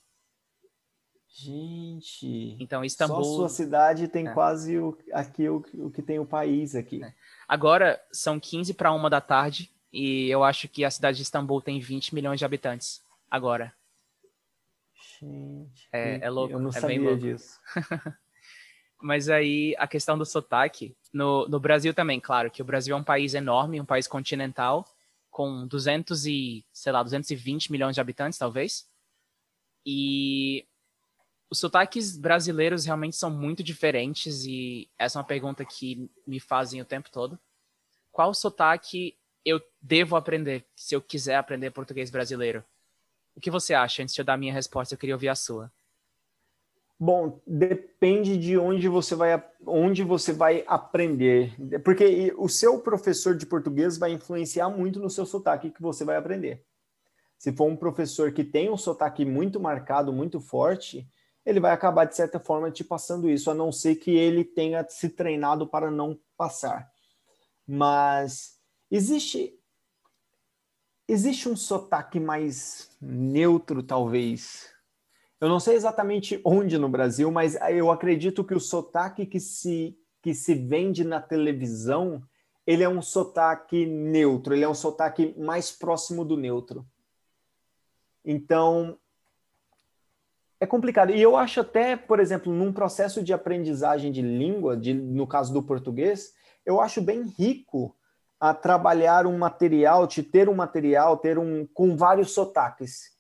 Gente,
Então,
só
Istambul.
sua cidade tem
É.
quase o, aqui o, o que tem o país aqui.
É. Agora são 15 para uma da tarde e eu acho que a cidade de Istambul tem 20 milhões de habitantes. Agora.
Gente,
É- é louco,
eu não
é bem
sabia
louco.
disso.
Mas aí a questão do sotaque, no, no Brasil também, claro, que o Brasil é um país enorme, um país continental, com 200 e, sei lá, 220 milhões de habitantes, talvez. E os sotaques brasileiros realmente são muito diferentes e essa é uma pergunta que me fazem o tempo todo. Qual sotaque eu devo aprender se eu quiser aprender português brasileiro? O que você acha? Antes de eu dar a minha resposta, eu queria ouvir a sua.
Bom, depende de onde você vai, onde você vai aprender. Porque o seu professor de português vai influenciar muito no seu sotaque que você vai aprender. Se for um professor que tem um sotaque muito marcado, muito forte, ele vai acabar, de certa forma, te passando isso, a não ser que ele tenha se treinado para não passar. Mas existe existe um sotaque mais neutro, talvez. Eu não sei exatamente onde no Brasil, mas eu acredito que o sotaque que se, que se vende na televisão, ele é um sotaque neutro, ele é um sotaque mais próximo do neutro. Então, é complicado. E eu acho até, por exemplo, num processo de aprendizagem de língua, de, no caso do português, eu acho bem rico a trabalhar um material, te ter um material, ter um com vários sotaques.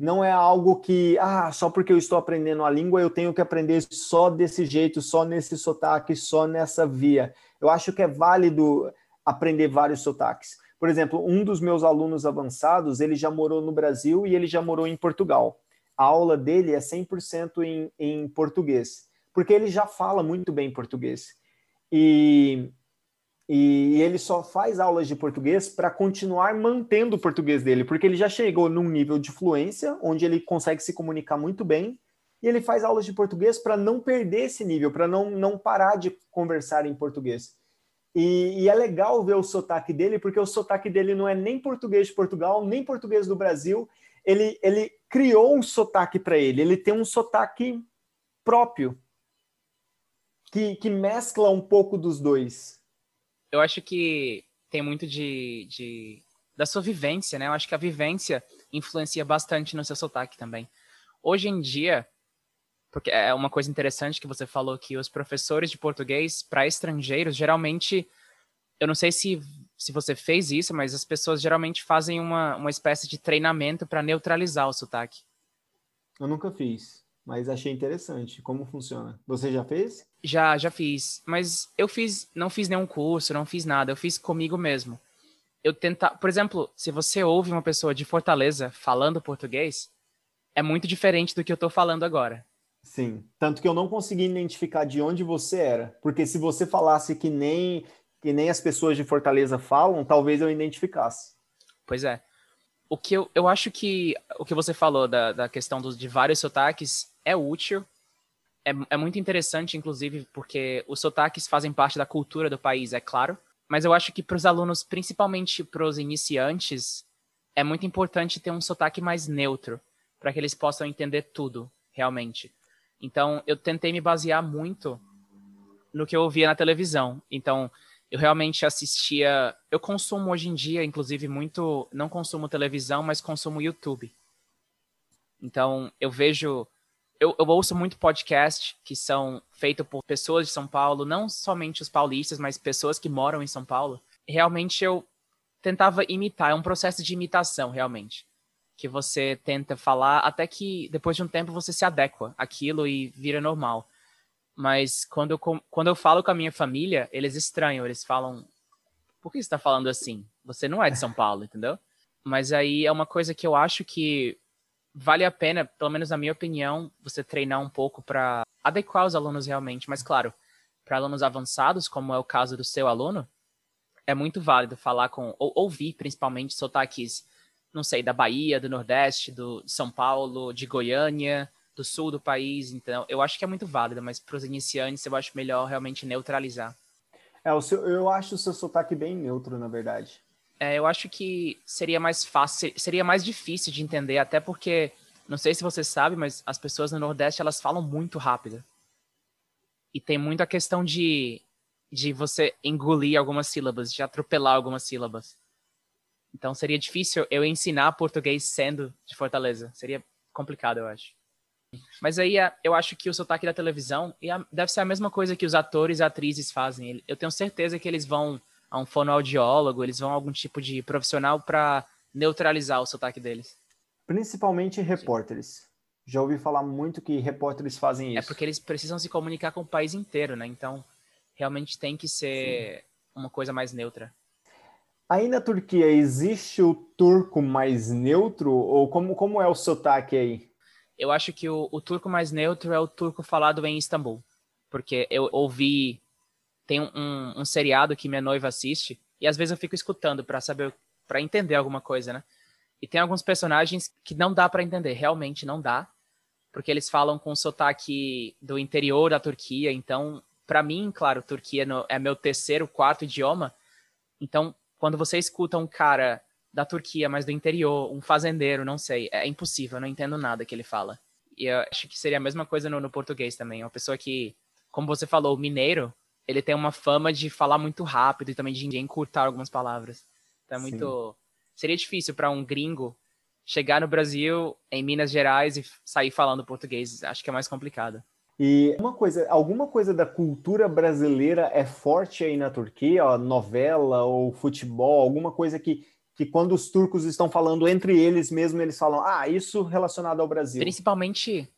Não é algo que, ah, só porque eu estou aprendendo a língua, eu tenho que aprender só desse jeito, só nesse sotaque, só nessa via. Eu acho que é válido aprender vários sotaques. Por exemplo, um dos meus alunos avançados, ele já morou no Brasil e ele já morou em Portugal. A aula dele é 100% em, em português, porque ele já fala muito bem português. E e ele só faz aulas de português para continuar mantendo o português dele, porque ele já chegou num nível de fluência onde ele consegue se comunicar muito bem, e ele faz aulas de português para não perder esse nível, para não, não parar de conversar em português. E, e, é legal ver o sotaque dele, porque o sotaque dele não é nem português de Portugal, nem português do Brasil. Ele, ele criou um sotaque para ele, ele tem um sotaque próprio, que, que mescla um pouco dos dois
eu acho que tem muito de, de, da sua vivência, né? Eu acho que a vivência influencia bastante no seu sotaque também. Hoje em dia, porque é uma coisa interessante que você falou que os professores de português para estrangeiros geralmente, eu não sei se se você fez isso, mas as pessoas geralmente fazem uma, uma espécie de treinamento para neutralizar o sotaque.
Eu nunca fiz. mas achei interessante. Como funciona? Você já fez?
Já, já fiz. Mas eu fiz, não fiz nenhum curso, não fiz nada. Eu fiz comigo mesmo. Eu tentar, por exemplo, se você ouve uma pessoa de Fortaleza falando português, é muito diferente do que eu tô falando agora.
Sim, tanto que eu não consegui identificar de onde você era, porque se você falasse que nem que nem as pessoas de Fortaleza falam, talvez eu identificasse.
Pois é. O que eu, eu acho que o que você falou da, da questão dos, de vários sotaques é útil, é, é muito interessante, inclusive, porque os sotaques fazem parte da cultura do país, é claro, mas eu acho que para os alunos, principalmente para os iniciantes, é muito importante ter um sotaque mais neutro, para que eles possam entender tudo, realmente. Então, eu tentei me basear muito no que eu ouvia na televisão. Então, eu realmente assistia. Eu consumo hoje em dia, inclusive, muito. Não consumo televisão, mas consumo YouTube. Então, eu vejo. Eu, eu ouço muito podcast que são feitos por pessoas de São Paulo, não somente os paulistas, mas pessoas que moram em São Paulo. Realmente eu tentava imitar, é um processo de imitação, realmente que você tenta falar até que depois de um tempo você se adequa àquilo e vira normal. Mas quando eu, quando eu falo com a minha família, eles estranham, eles falam: por que você está falando assim? Você não é de São Paulo, entendeu? Mas aí é uma coisa que eu acho que vale a pena, pelo menos na minha opinião, você treinar um pouco para adequar os alunos realmente. Mas claro, para alunos avançados, como é o caso do seu aluno, é muito válido falar com, ou ouvir principalmente sotaques não sei, da Bahia, do Nordeste, do, São Paulo, de Goiânia, do sul do país. Então, eu acho que é muito válido, mas para os iniciantes eu acho melhor realmente neutralizar.
É, o seu, eu acho o seu sotaque bem neutro, na verdade.
É, eu acho que seria mais fácil, seria mais difícil de entender, até porque, não sei se você sabe, mas as pessoas no Nordeste, elas falam muito rápido. E tem muito a questão de, de você engolir algumas sílabas, de atropelar algumas sílabas. Então seria difícil eu ensinar português sendo de Fortaleza. Seria complicado, eu acho. Mas aí é, eu acho que o sotaque da televisão deve ser a mesma coisa que os atores e atrizes fazem. Eu tenho certeza que eles vão a um fonoaudiólogo, eles vão a algum tipo de profissional para neutralizar o sotaque deles.
Principalmente repórteres. Já ouvi falar muito que repórteres fazem é
isso. É porque eles precisam se comunicar com o país inteiro, né? Então, realmente tem que ser Sim. uma coisa mais neutra.
Aí na Turquia existe o turco mais neutro ou como, como é o sotaque aí?
Eu acho que o, o turco mais neutro é o turco falado em Istambul, porque eu ouvi tem um, um, seriado que minha noiva assiste e às vezes eu fico escutando para saber para entender alguma coisa, né? E tem alguns personagens que não dá para entender, realmente não dá, porque eles falam com sotaque do interior da Turquia, então para mim, claro, Turquia é meu terceiro, quarto idioma, então quando você escuta um cara da Turquia, mas do interior, um fazendeiro, não sei, é impossível, eu não entendo nada que ele fala. E eu acho que seria a mesma coisa no, no português também. Uma pessoa que, como você falou, mineiro, ele tem uma fama de falar muito rápido e também de encurtar algumas palavras. Então é muito. Sim. Seria difícil para um gringo chegar no Brasil, em Minas Gerais, e sair falando português. Acho que é mais complicado.
E uma coisa, alguma coisa da cultura brasileira é forte aí na Turquia, ó, novela ou futebol, alguma coisa que, que quando os turcos estão falando entre eles mesmo, eles falam, ah, isso relacionado ao Brasil.
Principalmente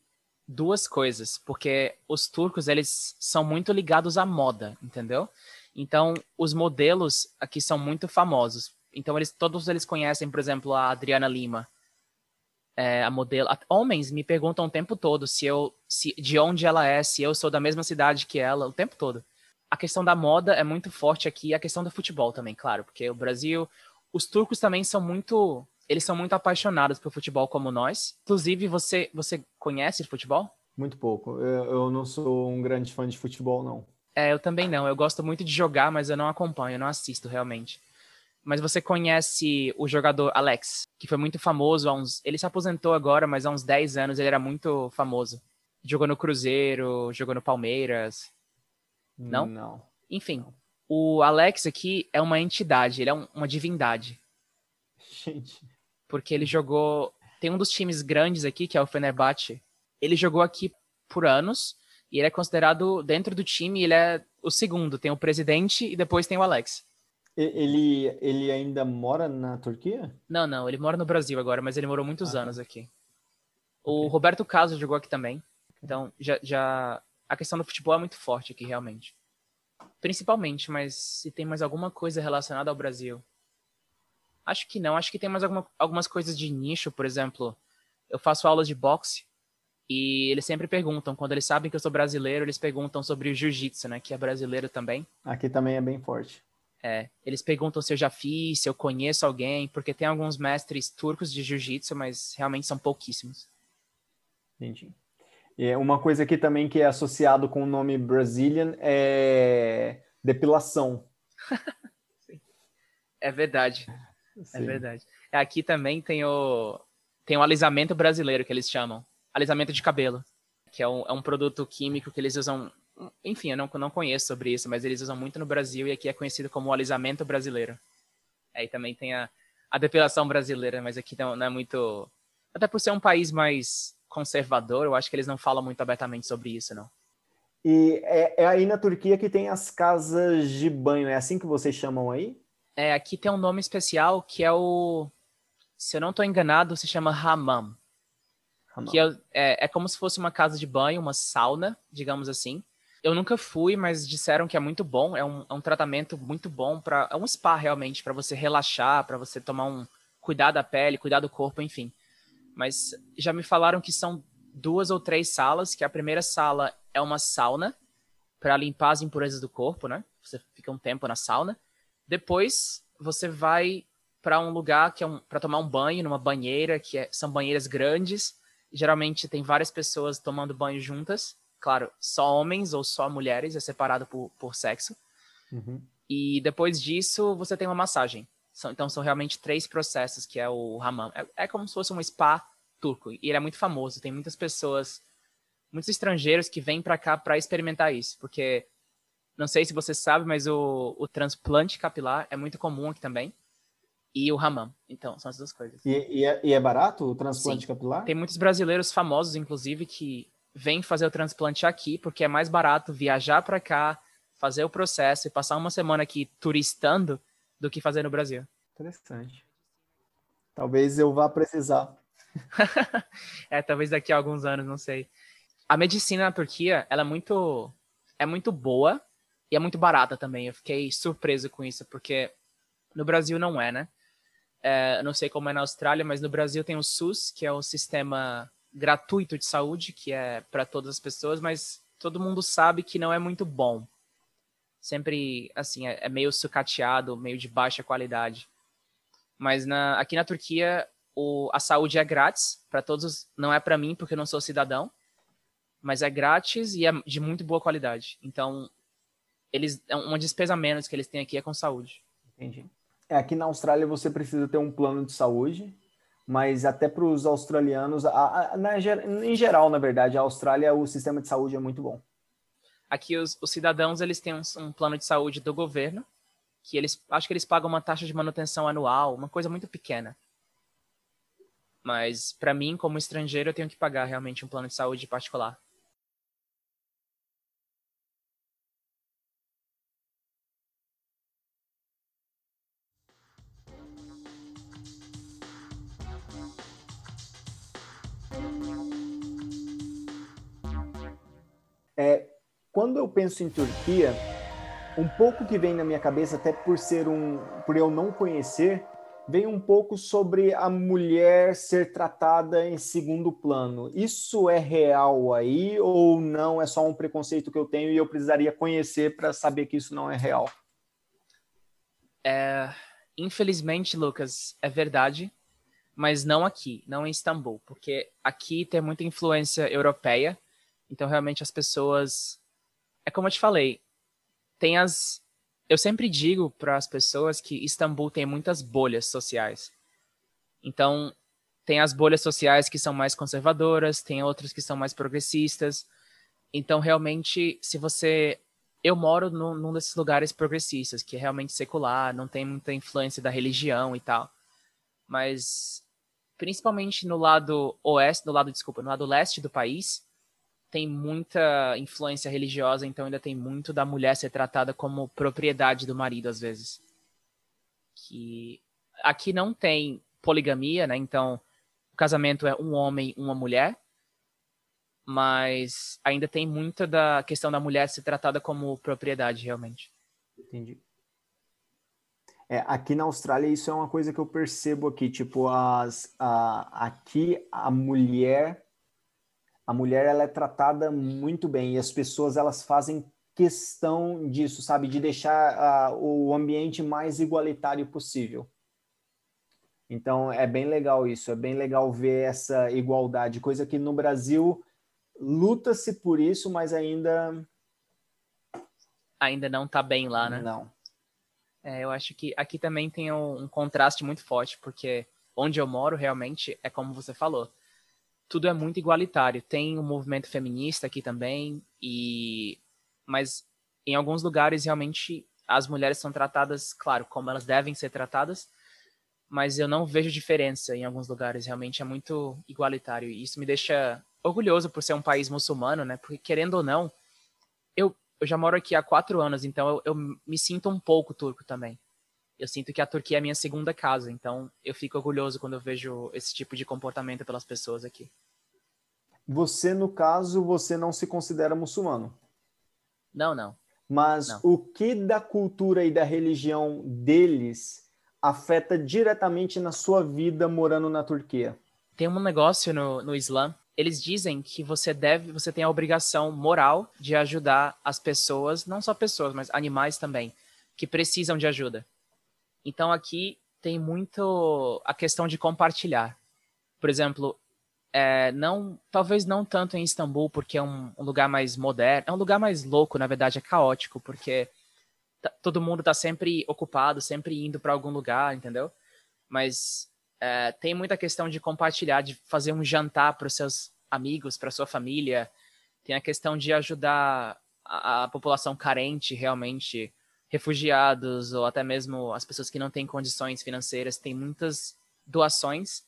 duas coisas, porque os turcos, eles são muito ligados à moda, entendeu? Então, os modelos aqui são muito famosos. Então, eles todos eles conhecem, por exemplo, a Adriana Lima, é, a modelo. Homens me perguntam o tempo todo se eu, se, de onde ela é, se eu sou da mesma cidade que ela, o tempo todo. A questão da moda é muito forte aqui, a questão do futebol também, claro, porque o Brasil, os turcos também são muito, eles são muito apaixonados por futebol como nós. Inclusive, você, você conhece futebol?
Muito pouco. Eu, eu não sou um grande fã de futebol, não.
É, eu também não. Eu gosto muito de jogar, mas eu não acompanho, eu não assisto realmente mas você conhece o jogador Alex, que foi muito famoso há uns. Ele se aposentou agora, mas há uns 10 anos ele era muito famoso. Jogou no Cruzeiro, jogou no Palmeiras. Não?
Não.
Enfim, não. o Alex aqui é uma entidade, ele é um, uma divindade.
Gente.
Porque ele jogou. Tem um dos times grandes aqui, que é o Fenerbahçe. Ele jogou aqui por anos e ele é considerado, dentro do time, ele é o segundo. Tem o presidente e depois tem o Alex.
Ele, ele ainda mora na Turquia?
Não, não, ele mora no Brasil agora, mas ele morou muitos ah, tá. anos aqui. O okay. Roberto Carlos jogou aqui também. Então, já, já a questão do futebol é muito forte aqui, realmente. Principalmente, mas se tem mais alguma coisa relacionada ao Brasil. Acho que não, acho que tem mais alguma, algumas coisas de nicho, por exemplo. Eu faço aulas de boxe e eles sempre perguntam, quando eles sabem que eu sou brasileiro, eles perguntam sobre o jiu-jitsu, né? Que é brasileiro também.
Aqui também é bem forte.
É, eles perguntam se eu já fiz, se eu conheço alguém, porque tem alguns mestres turcos de jiu-jitsu, mas realmente são pouquíssimos.
Entendi. E uma coisa aqui também que é associado com o nome Brazilian é depilação.
é verdade. É Sim. É verdade. Aqui também tem o, tem o alisamento brasileiro, que eles chamam. Alisamento de cabelo. Que é um, é um produto químico que eles usam. Enfim, eu não, não conheço sobre isso, mas eles usam muito no Brasil e aqui é conhecido como o alisamento brasileiro. Aí também tem a, a depilação brasileira, mas aqui não, não é muito. Até por ser um país mais conservador, eu acho que eles não falam muito abertamente sobre isso, não.
E é, é aí na Turquia que tem as casas de banho, é assim que vocês chamam aí?
É, aqui tem um nome especial que é o. Se eu não estou enganado, se chama Hammam. Hammam. Que é, é, é, como se fosse uma casa de banho, uma sauna, digamos assim. Eu nunca fui, mas disseram que é muito bom. É um, é um tratamento muito bom para. É um spa realmente, para você relaxar, para você tomar um. cuidar da pele, cuidar do corpo, enfim. Mas já me falaram que são duas ou três salas, que a primeira sala é uma sauna para limpar as impurezas do corpo, né? Você fica um tempo na sauna. Depois você vai para um lugar que é um, para tomar um banho numa banheira, que é, são banheiras grandes. Geralmente tem várias pessoas tomando banho juntas. Claro, só homens ou só mulheres, é separado por, por sexo. Uhum. E depois disso você tem uma massagem. São, então são realmente três processos, que é o hammam. É, é como se fosse um spa turco. E ele é muito famoso. Tem muitas pessoas, muitos estrangeiros que vêm para cá para experimentar isso. Porque, não sei se você sabe, mas o, o transplante capilar é muito comum aqui também. E o hammam. Então, são as duas coisas.
E, e, é, e é, barato o transplante
Sim.
capilar?
Tem muitos brasileiros famosos, inclusive, que vêm fazer o transplante aqui, porque é mais barato viajar para cá, fazer o processo e passar uma semana aqui turistando do que fazer no Brasil.
Interessante. Talvez eu vá precisar.
é, talvez daqui a alguns anos, não sei. A medicina na Turquia, ela é muito, é muito boa e é muito barata também. Eu fiquei surpreso com isso, porque no Brasil não é, né? É, não sei como é na Austrália, mas no Brasil tem o SUS, que é o sistema gratuito de saúde, que é para todas as pessoas, mas todo mundo sabe que não é muito bom sempre, assim, é, é meio sucateado, meio de baixa qualidade. Mas na, aqui na Turquia, o, a saúde é grátis para todos, não é para mim porque eu não sou cidadão, mas é grátis e é de muito boa qualidade. Então, eles é uma despesa menos que eles têm aqui é com saúde.
Entendi. É, aqui na Austrália você precisa ter um plano de saúde, mas até para os australianos, a, a, na, em geral, na verdade, a Austrália, o sistema de saúde é muito bom.
Aqui os, os cidadãos eles têm um, um, plano de saúde do governo, que eles acho que eles pagam uma taxa de manutenção anual, uma coisa muito pequena. Mas para mim, como estrangeiro, eu tenho que pagar realmente um plano de saúde particular.
É, quando eu penso em Turquia, um pouco que vem na minha cabeça, até por ser um, por eu não conhecer, vem um pouco sobre a mulher ser tratada em segundo plano. Isso é real aí ou não? É só um preconceito que eu tenho e eu precisaria conhecer para saber que isso não é real?
É, infelizmente, Lucas, é verdade, mas não aqui, não em Istambul, porque aqui tem muita influência europeia. Então, realmente, as pessoas é como eu te falei, tem as. Eu sempre digo para as pessoas que Istambul tem muitas bolhas sociais. Então, tem as bolhas sociais que são mais conservadoras, tem outras que são mais progressistas. Então, realmente, se você. Eu moro num, num desses lugares progressistas, que é realmente secular, não tem muita influência da religião e tal. Mas, principalmente no lado oeste, no lado, desculpa, no lado leste do país, tem muita influência religiosa, então ainda tem muito da mulher ser tratada como propriedade do marido às vezes. Que aqui não tem poligamia, né? Então o casamento é um homem, uma mulher. mas ainda tem muita da questão da mulher ser tratada como propriedade, realmente.
Entendi. É, aqui na Austrália isso é uma coisa que eu percebo aqui, tipo, as, a, aqui a mulher a mulher ela é tratada muito bem e as pessoas elas fazem questão disso, sabe, de deixar uh, o ambiente mais igualitário possível. Então é bem legal isso, é bem legal ver essa igualdade, coisa que no Brasil luta-se por isso, mas ainda
ainda não está bem lá, né?
Não.
É, eu acho que aqui também tem um, um, contraste muito forte, porque onde eu moro realmente é como você falou, tudo é muito igualitário. Tem um movimento feminista aqui também, e mas em alguns lugares realmente as mulheres são tratadas, claro, como elas devem ser tratadas, mas eu não vejo diferença em alguns lugares. Realmente é muito igualitário e isso me deixa orgulhoso por ser um país muçulmano, né? Porque querendo ou não, eu eu já moro aqui há quatro anos, então eu, eu, me sinto um pouco turco também. Eu sinto que a Turquia é a minha segunda casa, então eu fico orgulhoso quando eu vejo esse tipo de comportamento pelas pessoas aqui.
Você, no caso, você não se considera muçulmano?
Não, não.
Mas
não.
o que da cultura e da religião deles afeta diretamente na sua vida morando na Turquia?
Tem um negócio no, no Islã eles dizem que você deve, você tem a obrigação moral de ajudar as pessoas, não só pessoas, mas animais também, que precisam de ajuda. Então aqui tem muito a questão de compartilhar. Por exemplo, é, não, talvez não tanto em Istambul, porque é um, um, lugar mais moderno, é um lugar mais louco, na verdade, é caótico, porque todo mundo está sempre ocupado, sempre indo para algum lugar, entendeu? Mas é, tem muita questão de compartilhar, de fazer um jantar para os seus amigos, para sua família. Tem a questão de ajudar a, a, população carente, realmente, refugiados ou até mesmo as pessoas que não têm condições financeiras. Tem muitas doações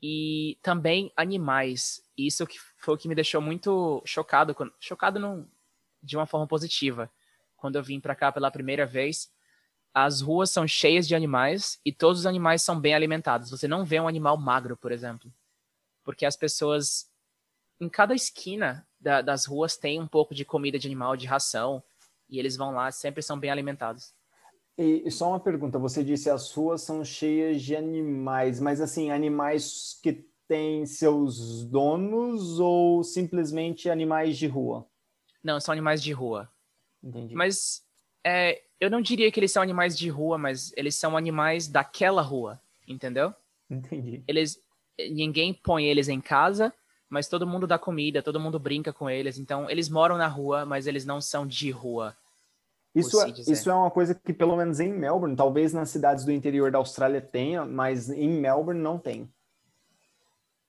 e também animais. Isso que foi o que me deixou muito chocado, chocado não, de uma forma positiva, quando eu vim para cá pela primeira vez as ruas são cheias de animais e todos os animais são bem alimentados. Você não vê um animal magro, por exemplo. Porque as pessoas, em cada esquina da, das ruas, tem um pouco de comida de animal, de ração, e eles vão lá, sempre são bem alimentados.
E só uma pergunta: você disse as ruas são cheias de animais, mas assim, animais que têm seus donos ou simplesmente animais de rua?
Não, são animais de rua.
Entendi.
Mas é, eu não diria que eles são animais de rua, mas eles são animais daquela rua, entendeu?
Entendi.
Eles, ninguém põe eles em casa, mas todo mundo dá comida, todo mundo brinca com eles. Então, eles moram na rua, mas eles não são de rua.
Isso, é, isso é uma coisa que, pelo menos em Melbourne, talvez nas cidades do interior da Austrália tenha, mas em Melbourne não tem.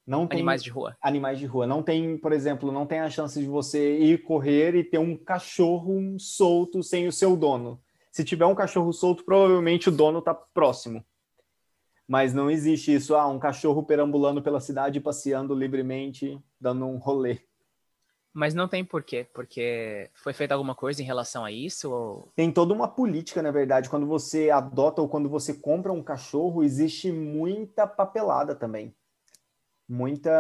Não tem animais de rua.
Animais de rua. Não tem, por exemplo, não tem a chance de você ir correr e ter um cachorro solto sem o seu dono. Se tiver um cachorro solto, provavelmente o dono está próximo. Mas não existe isso, ah, um cachorro perambulando pela cidade, passeando livremente, dando um rolê.
Mas não tem porquê, porque foi feita alguma coisa em relação a isso? Ou...
Tem toda uma política, na verdade. Quando você adota ou quando você compra um cachorro, existe muita papelada também. Muita.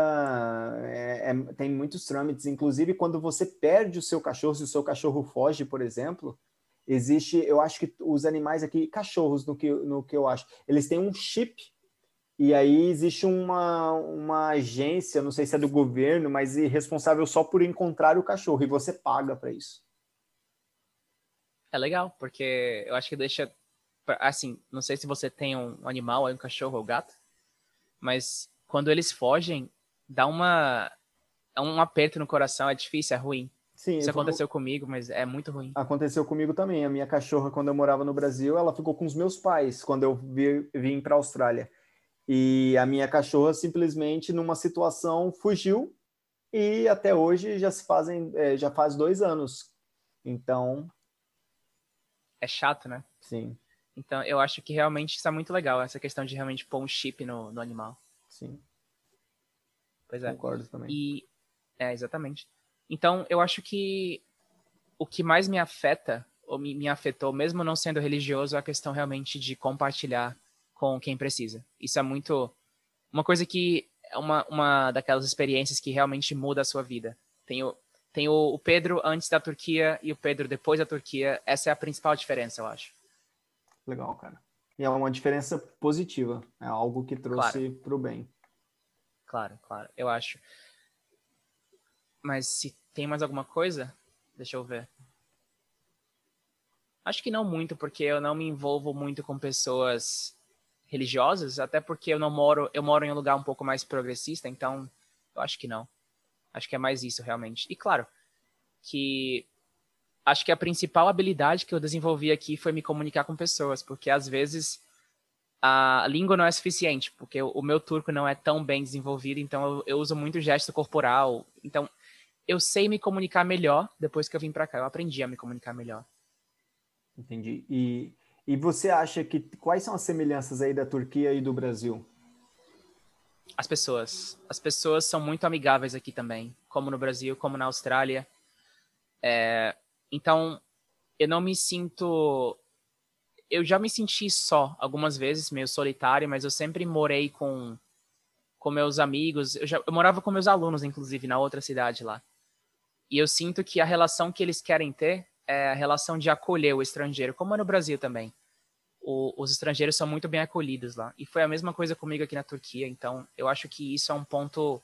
É, é, tem muitos trâmites. Inclusive, quando você perde o seu cachorro, se o seu cachorro foge, por exemplo, existe, eu acho que os animais aqui, cachorros, no que, no que eu acho, eles têm um chip e aí existe uma, uma agência, não sei se é do governo, mas é responsável só por encontrar o cachorro e você paga para isso.
É legal, porque eu acho que deixa. Assim, não sei se você tem um animal, um cachorro ou gato, mas quando eles fogem, dá uma. É um aperto no coração, é difícil, é ruim.
Sim,
Isso aconteceu comigo, mas é muito ruim.
Aconteceu comigo também. A minha cachorra, quando eu morava no Brasil, ela ficou com os meus pais quando eu vi, vim para a Austrália. E a minha cachorra simplesmente, numa situação, fugiu e até hoje já se fazem, é, já faz dois anos. Então.
É chato, né?
Sim.
Então, eu acho que realmente isso é muito legal, essa questão de realmente pôr um chip no, no animal.
Sim.
Pois é.
Concordo também.
E, é, exatamente. Então, eu acho que o que mais me afeta, ou me, me afetou, mesmo não sendo religioso, é a questão realmente de compartilhar com quem precisa. Isso é muito. Uma coisa que é uma, uma daquelas experiências que realmente muda a sua vida. Tem o, tem o, o Pedro antes da Turquia e o Pedro depois da Turquia. Essa é a principal diferença, eu acho.
Legal, cara. E é uma diferença positiva. É algo que trouxe claro. para o bem.
Claro, claro. Eu acho. Mas se tem mais alguma coisa, deixa eu ver. Acho que não muito, porque eu não me envolvo muito com pessoas religiosas, até porque eu não moro, eu moro em um lugar um pouco mais progressista, então eu acho que não. Acho que é mais isso realmente. E claro, que acho que a principal habilidade que eu desenvolvi aqui foi me comunicar com pessoas, porque às vezes a língua não é suficiente, porque o meu turco não é tão bem desenvolvido, então eu, eu uso muito gesto corporal. Então eu sei me comunicar melhor depois que eu vim para cá. Eu aprendi a me comunicar melhor.
Entendi. E, e você acha que quais são as semelhanças aí da Turquia e do Brasil?
As pessoas. As pessoas são muito amigáveis aqui também, como no Brasil, como na Austrália. É, então, eu não me sinto. Eu já me senti só algumas vezes, meio solitário, mas eu sempre morei com, com meus amigos. Eu, já, eu morava com meus alunos, inclusive, na outra cidade lá. E eu sinto que a relação que eles querem ter é a relação de acolher o estrangeiro, como é no Brasil também. O, os estrangeiros são muito bem acolhidos lá. E foi a mesma coisa comigo aqui na Turquia. Então, eu acho que isso é um ponto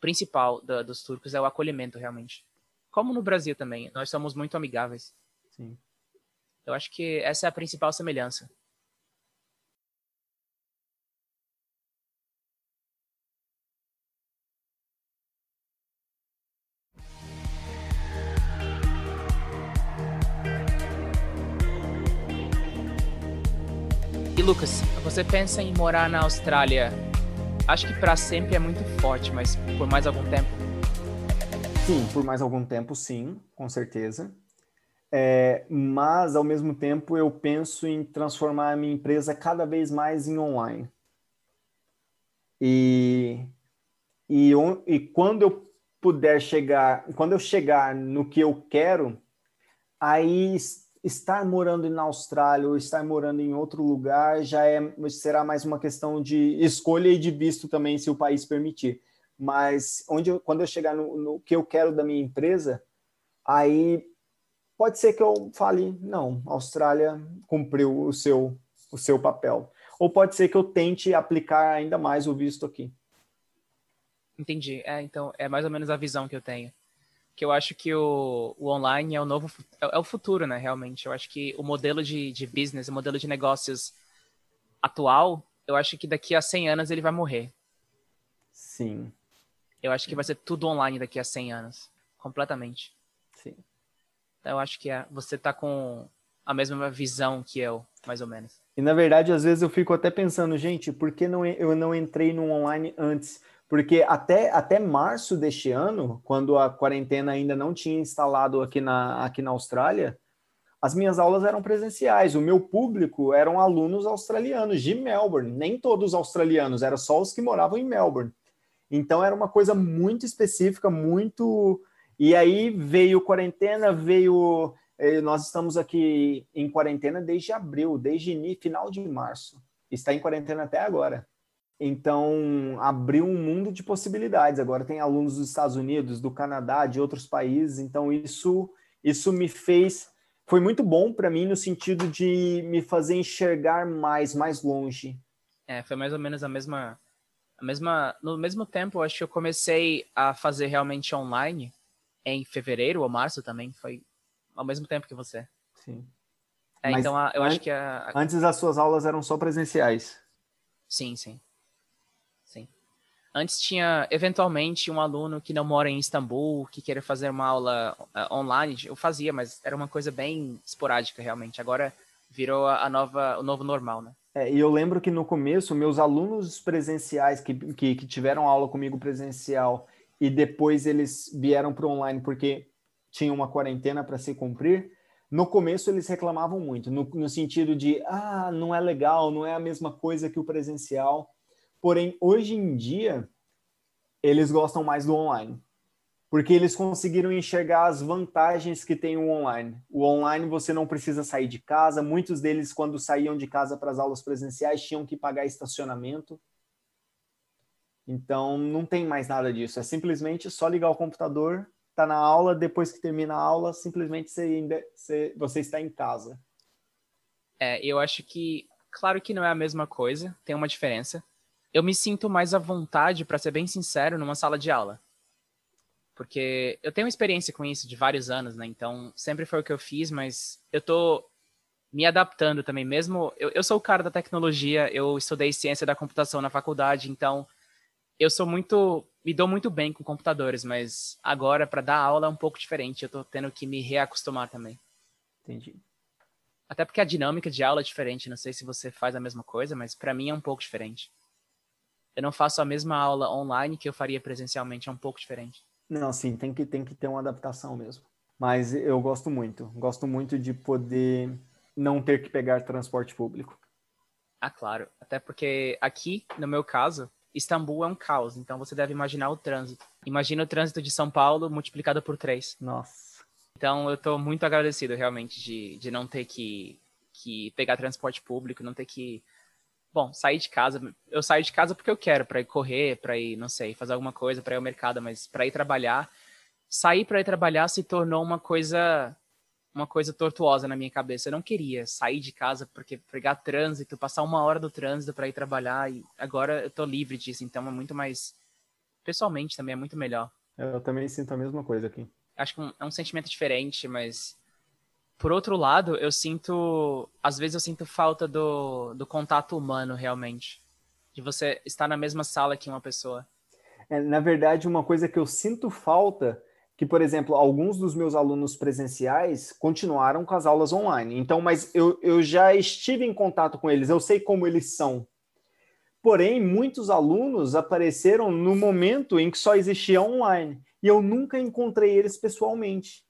principal da, dos turcos, é o acolhimento, realmente. Como no Brasil também, nós somos muito amigáveis.
Sim.
Eu acho que essa é a principal semelhança. Lucas, você pensa em morar na Austrália? Acho que para sempre é muito forte, mas por mais algum tempo?
Sim, por mais algum tempo, sim, com certeza. É, mas, ao mesmo tempo, eu penso em transformar a minha empresa cada vez mais em online. E, e, e quando eu puder chegar, quando eu chegar no que eu quero, aí estar morando na Austrália ou estar morando em outro lugar já é, será mais uma questão de escolha e de visto também, se o país permitir. Mas onde eu, quando eu chegar no, no que eu quero da minha empresa, aí pode ser que eu fale, não, a Austrália cumpriu o seu, o seu papel. Ou pode ser que eu tente aplicar ainda mais o visto aqui.
Entendi. É, então, é mais ou menos a visão que eu tenho que eu acho que o, o online é o novo é, é, o futuro, né? Realmente, eu acho que o modelo de, de business, o modelo de negócios atual, eu acho que daqui a 100 anos ele vai morrer.
Sim.
Eu acho que vai ser tudo online daqui a 100 anos, completamente.
Sim.
Então, eu acho que é, você tá com a mesma visão que eu, mais ou menos.
E na verdade, às vezes eu fico até pensando, gente, por que não, eu não entrei no online antes? Porque até, até março deste ano, quando a quarentena ainda não tinha instalado aqui na, aqui na Austrália, as minhas aulas eram presenciais. O meu público eram alunos australianos de Melbourne, nem todos australianos, eram só os que moravam em Melbourne. Então era uma coisa muito específica, muito. E aí veio quarentena, veio. Eh, nós estamos aqui em quarentena desde abril, desde final de março. Está em quarentena até agora. Então, abriu um mundo de possibilidades. Agora tem alunos dos Estados Unidos, do Canadá, de outros países. Então, isso, isso me fez. Foi muito bom para mim no sentido de me fazer enxergar mais, mais longe.
É, foi mais ou menos a mesma. A mesma no mesmo tempo, acho que eu comecei a fazer realmente online em fevereiro ou março também. Foi ao mesmo tempo que você.
Sim.
É, então, eu acho que. A...
Antes as suas aulas eram só presenciais.
Sim, sim. Antes tinha, eventualmente, um aluno que não mora em Istambul, que queria fazer uma aula uh, online. Eu fazia, mas era uma coisa bem esporádica, realmente. Agora virou a nova, o novo normal, né?
É, e eu lembro que no começo, meus alunos presenciais que, que, que tiveram aula comigo presencial e depois eles vieram para online porque tinha uma quarentena para se cumprir, no começo eles reclamavam muito, no, no sentido de, ah, não é legal, não é a mesma coisa que o presencial. Porém, hoje em dia, eles gostam mais do online. Porque eles conseguiram enxergar as vantagens que tem o online. O online você não precisa sair de casa. Muitos deles, quando saíam de casa para as aulas presenciais, tinham que pagar estacionamento. Então, não tem mais nada disso. É simplesmente só ligar o computador, tá na aula, depois que termina a aula, simplesmente você, você, está em casa.
É, eu acho que, claro que não é a mesma coisa, tem uma diferença. Eu me sinto mais à vontade, para ser bem sincero, numa sala de aula. Porque eu tenho experiência com isso de vários anos, né? Então, sempre foi o que eu fiz, mas eu tô me adaptando também, mesmo. Eu, eu sou o cara da tecnologia, eu estudei ciência da computação na faculdade, então eu sou muito. Me dou muito bem com computadores, mas agora, para dar aula, é um pouco diferente. Eu tô tendo que me reacostumar também.
Entendi.
Até porque a dinâmica de aula é diferente. Não sei se você faz a mesma coisa, mas para mim é um pouco diferente. Eu não faço a mesma aula online que eu faria presencialmente, é um pouco diferente.
Não, sim, tem que, tem que ter uma adaptação mesmo. Mas eu gosto muito. Gosto muito de poder não ter que pegar transporte público.
Ah, claro. Até porque aqui, no meu caso, Istambul é um caos. Então você deve imaginar o trânsito. Imagina o trânsito de São Paulo multiplicado por três.
Nossa.
Então eu estou muito agradecido realmente de, de não ter que, que pegar transporte público, não ter que. Bom, sair de casa. Eu saio de casa porque eu quero, para ir correr, para ir, não sei, fazer alguma coisa, para ir ao mercado, mas para ir trabalhar. Sair para ir trabalhar se tornou uma coisa uma coisa tortuosa na minha cabeça. Eu não queria sair de casa porque pegar trânsito, passar uma hora do trânsito para ir trabalhar e agora eu tô livre disso, então é muito mais pessoalmente também é muito melhor.
Eu também sinto a mesma coisa aqui.
Acho que é um sentimento diferente, mas por outro lado, eu sinto, às vezes eu sinto falta do, do contato humano realmente, de você estar na mesma sala que uma pessoa.
É, na verdade, uma coisa que eu sinto falta que, por exemplo, alguns dos meus alunos presenciais continuaram com as aulas online. Então, mas eu, eu já estive em contato com eles, eu sei como eles são. Porém, muitos alunos apareceram no momento em que só existia online e eu nunca encontrei eles pessoalmente.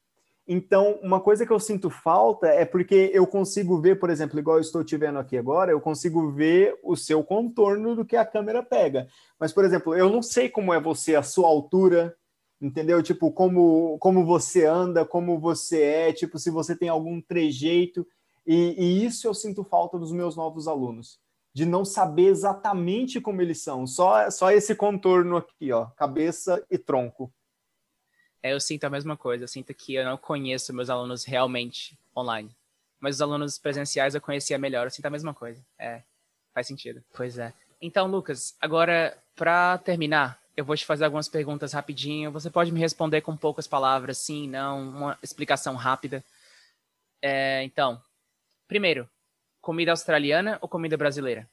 Então, uma coisa que eu sinto falta é porque eu consigo ver, por exemplo, igual eu estou te vendo aqui agora, eu consigo ver o seu contorno do que a câmera pega. Mas, por exemplo, eu não sei como é você, a sua altura, entendeu? Tipo, como, como você anda, como você é, tipo, se você tem algum trejeito. E, e, isso eu sinto falta dos meus novos alunos, de não saber exatamente como eles são, só, só esse contorno aqui, ó, cabeça e tronco.
É, eu sinto a mesma coisa, eu sinto que eu não conheço meus alunos realmente online. Mas os alunos presenciais eu conhecia melhor, eu sinto a mesma coisa. É, faz sentido. Pois é. Então, Lucas, agora, para terminar, eu vou te fazer algumas perguntas rapidinho. Você pode me responder com poucas palavras, sim, não, uma explicação rápida. É, então, primeiro, comida australiana ou comida brasileira?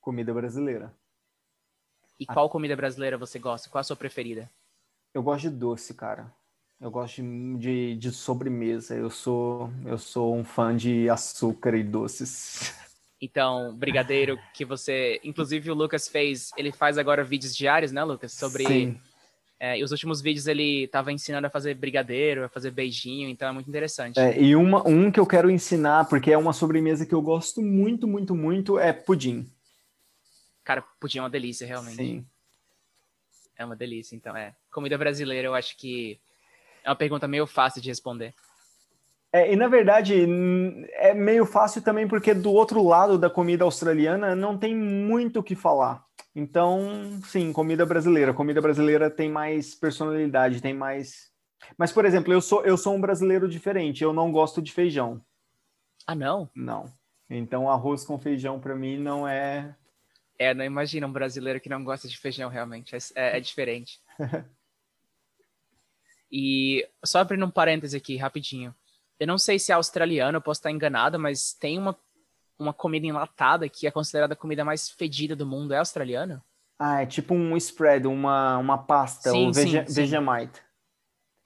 Comida brasileira.
E qual comida brasileira você gosta? Qual a sua preferida?
Eu gosto de doce, cara. Eu gosto de, de sobremesa. Eu sou, eu sou um fã de açúcar e doces.
Então, brigadeiro que você, inclusive o Lucas fez, ele faz agora vídeos diários, né, Lucas, sobre Sim. É, e os últimos vídeos ele estava ensinando a fazer brigadeiro, a fazer beijinho, então é muito interessante.
É, e uma, um que eu quero ensinar, porque é uma sobremesa que eu gosto muito, muito, muito, é pudim.
Cara, pudim é uma delícia, realmente.
Sim.
É uma delícia, então é. Comida brasileira, eu acho que é uma pergunta meio fácil de responder.
É, e na verdade é meio fácil também porque do outro lado da comida australiana não tem muito o que falar. Então, sim, comida brasileira. Comida brasileira tem mais personalidade, tem mais. Mas, por exemplo, eu sou, eu sou um brasileiro diferente. Eu não gosto de feijão.
Ah, não?
Não. Então, arroz com feijão para mim não é.
É, não imagina um brasileiro que não gosta de feijão, realmente. É, é, é diferente. e só abrindo um parêntese aqui, rapidinho. Eu não sei se é australiano, eu posso estar enganado, mas tem uma, uma comida enlatada que é considerada a comida mais fedida do mundo. É australiano?
Ah, é tipo um spread, uma, uma pasta, sim, o Vege sim, Vegemite.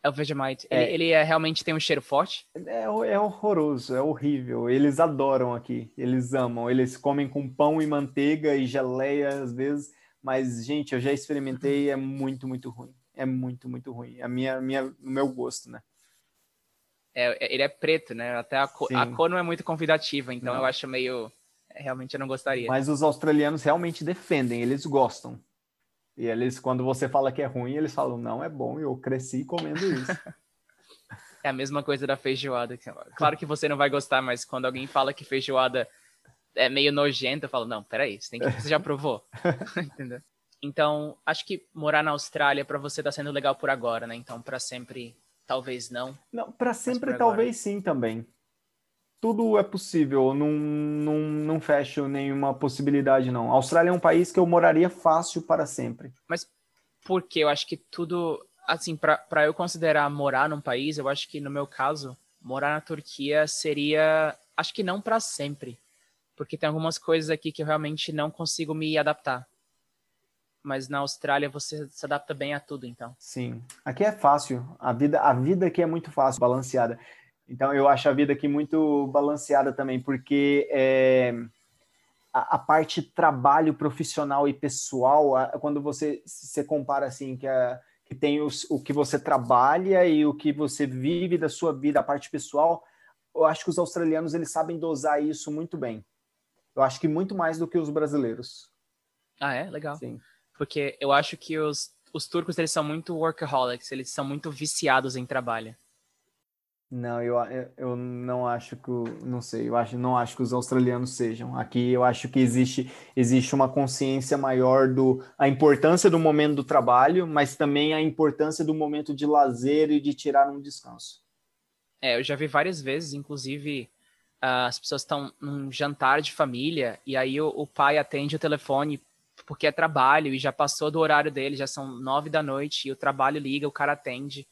É o Vegemite. É. Ele, ele é, realmente tem um cheiro forte?
É, é horroroso, é horrível. Eles adoram aqui, eles amam. Eles comem com pão e manteiga e geleia às vezes. Mas, gente, eu já experimentei, é muito, muito ruim. É muito, muito ruim. A minha, minha, o meu gosto, né?
É, é, ele é preto, né? Até a, cor, a cor não é muito convidativa, então não. eu acho meio. É, realmente eu não gostaria.
Mas os australianos realmente defendem, eles gostam. E eles, quando você fala que é ruim, eles falam, não, é bom, eu cresci comendo isso.
é a mesma coisa da feijoada. Claro que você não vai gostar, mas quando alguém fala que feijoada é meio nojenta, eu falo, não, peraí, você, tem que, você já provou. Entendeu? Então, acho que morar na Austrália para você está sendo legal por agora, né? Então, para sempre, talvez não.
Não, para sempre talvez sim também. Tudo é possível, não, não, não fecho nenhuma possibilidade, não. A Austrália é um país que eu moraria fácil para sempre.
Mas por quê? Eu acho que tudo, assim, para eu considerar morar num país, eu acho que no meu caso, morar na Turquia seria, acho que não para sempre. Porque tem algumas coisas aqui que eu realmente não consigo me adaptar mas na Austrália você se adapta bem a tudo, então.
Sim. Aqui é fácil. A vida, a vida aqui é muito fácil, balanceada. Então eu acho a vida aqui muito balanceada também, porque é, a, a, parte trabalho profissional e pessoal, a, quando você se compara assim que, a, que tem os, o que você trabalha e o que você vive da sua vida, a parte pessoal, eu acho que os australianos eles sabem dosar isso muito bem. Eu acho que muito mais do que os brasileiros.
Ah, é? Legal.
Sim
porque eu acho que os, os turcos eles são muito workaholics, eles são muito viciados em trabalho.
Não, eu, eu não acho que, não sei, eu acho, não acho que os australianos sejam. Aqui eu acho que existe, existe uma consciência maior do a importância do momento do trabalho, mas também a importância do momento de lazer e de tirar um descanso.
É, eu já vi várias vezes, inclusive uh, as pessoas estão num jantar de família e aí o, o pai atende o telefone porque é trabalho e já passou do horário dele, já são nove da noite e o trabalho liga, o cara atende.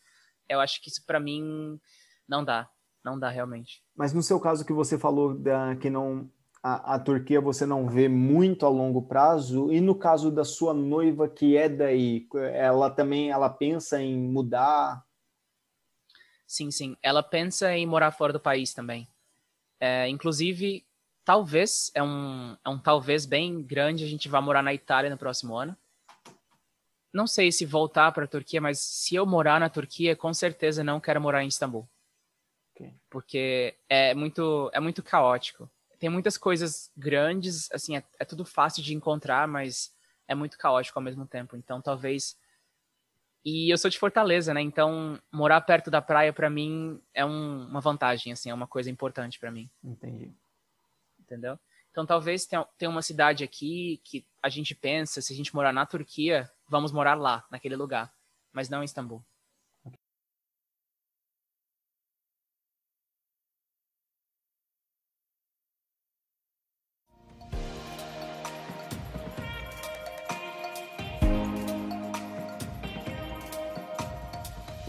Eu acho que isso para mim não dá, não dá realmente.
Mas no seu caso que você falou da, que não a, a, Turquia você não vê muito a longo prazo e no caso da sua noiva que é daí, ela também ela pensa em mudar?
Sim, sim, ela pensa em morar fora do país também. É, inclusive talvez, é um, é um talvez bem grande, a gente vai morar na Itália no próximo ano. Não sei se voltar para a Turquia, mas se eu morar na Turquia, com certeza não quero morar em Istambul. Okay. Porque é muito, é muito caótico. Tem muitas coisas grandes, assim, é, é tudo fácil de encontrar, mas é muito caótico ao mesmo tempo. Então, talvez e eu sou de Fortaleza, né? Então, morar perto da praia para mim é um, uma vantagem, assim, é uma coisa importante para mim.
Entendi
entendeu? Então talvez tenha, tenha uma cidade aqui que a gente pensa, se a gente morar na Turquia, vamos morar lá, naquele lugar, mas não em Istambul.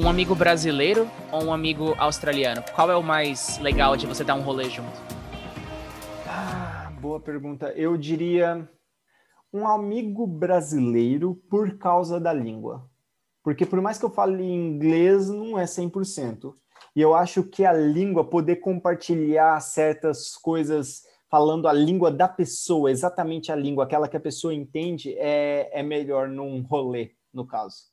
Um amigo brasileiro ou um amigo australiano? Qual é o mais legal de você dar um rolê junto?
boa pergunta. Eu diria um amigo brasileiro por causa da língua. Porque por mais que eu fale inglês, não é 100%. E eu acho que a língua, poder compartilhar certas coisas falando a língua da pessoa, exatamente a língua, aquela que a pessoa entende, é, é melhor num rolê, no caso.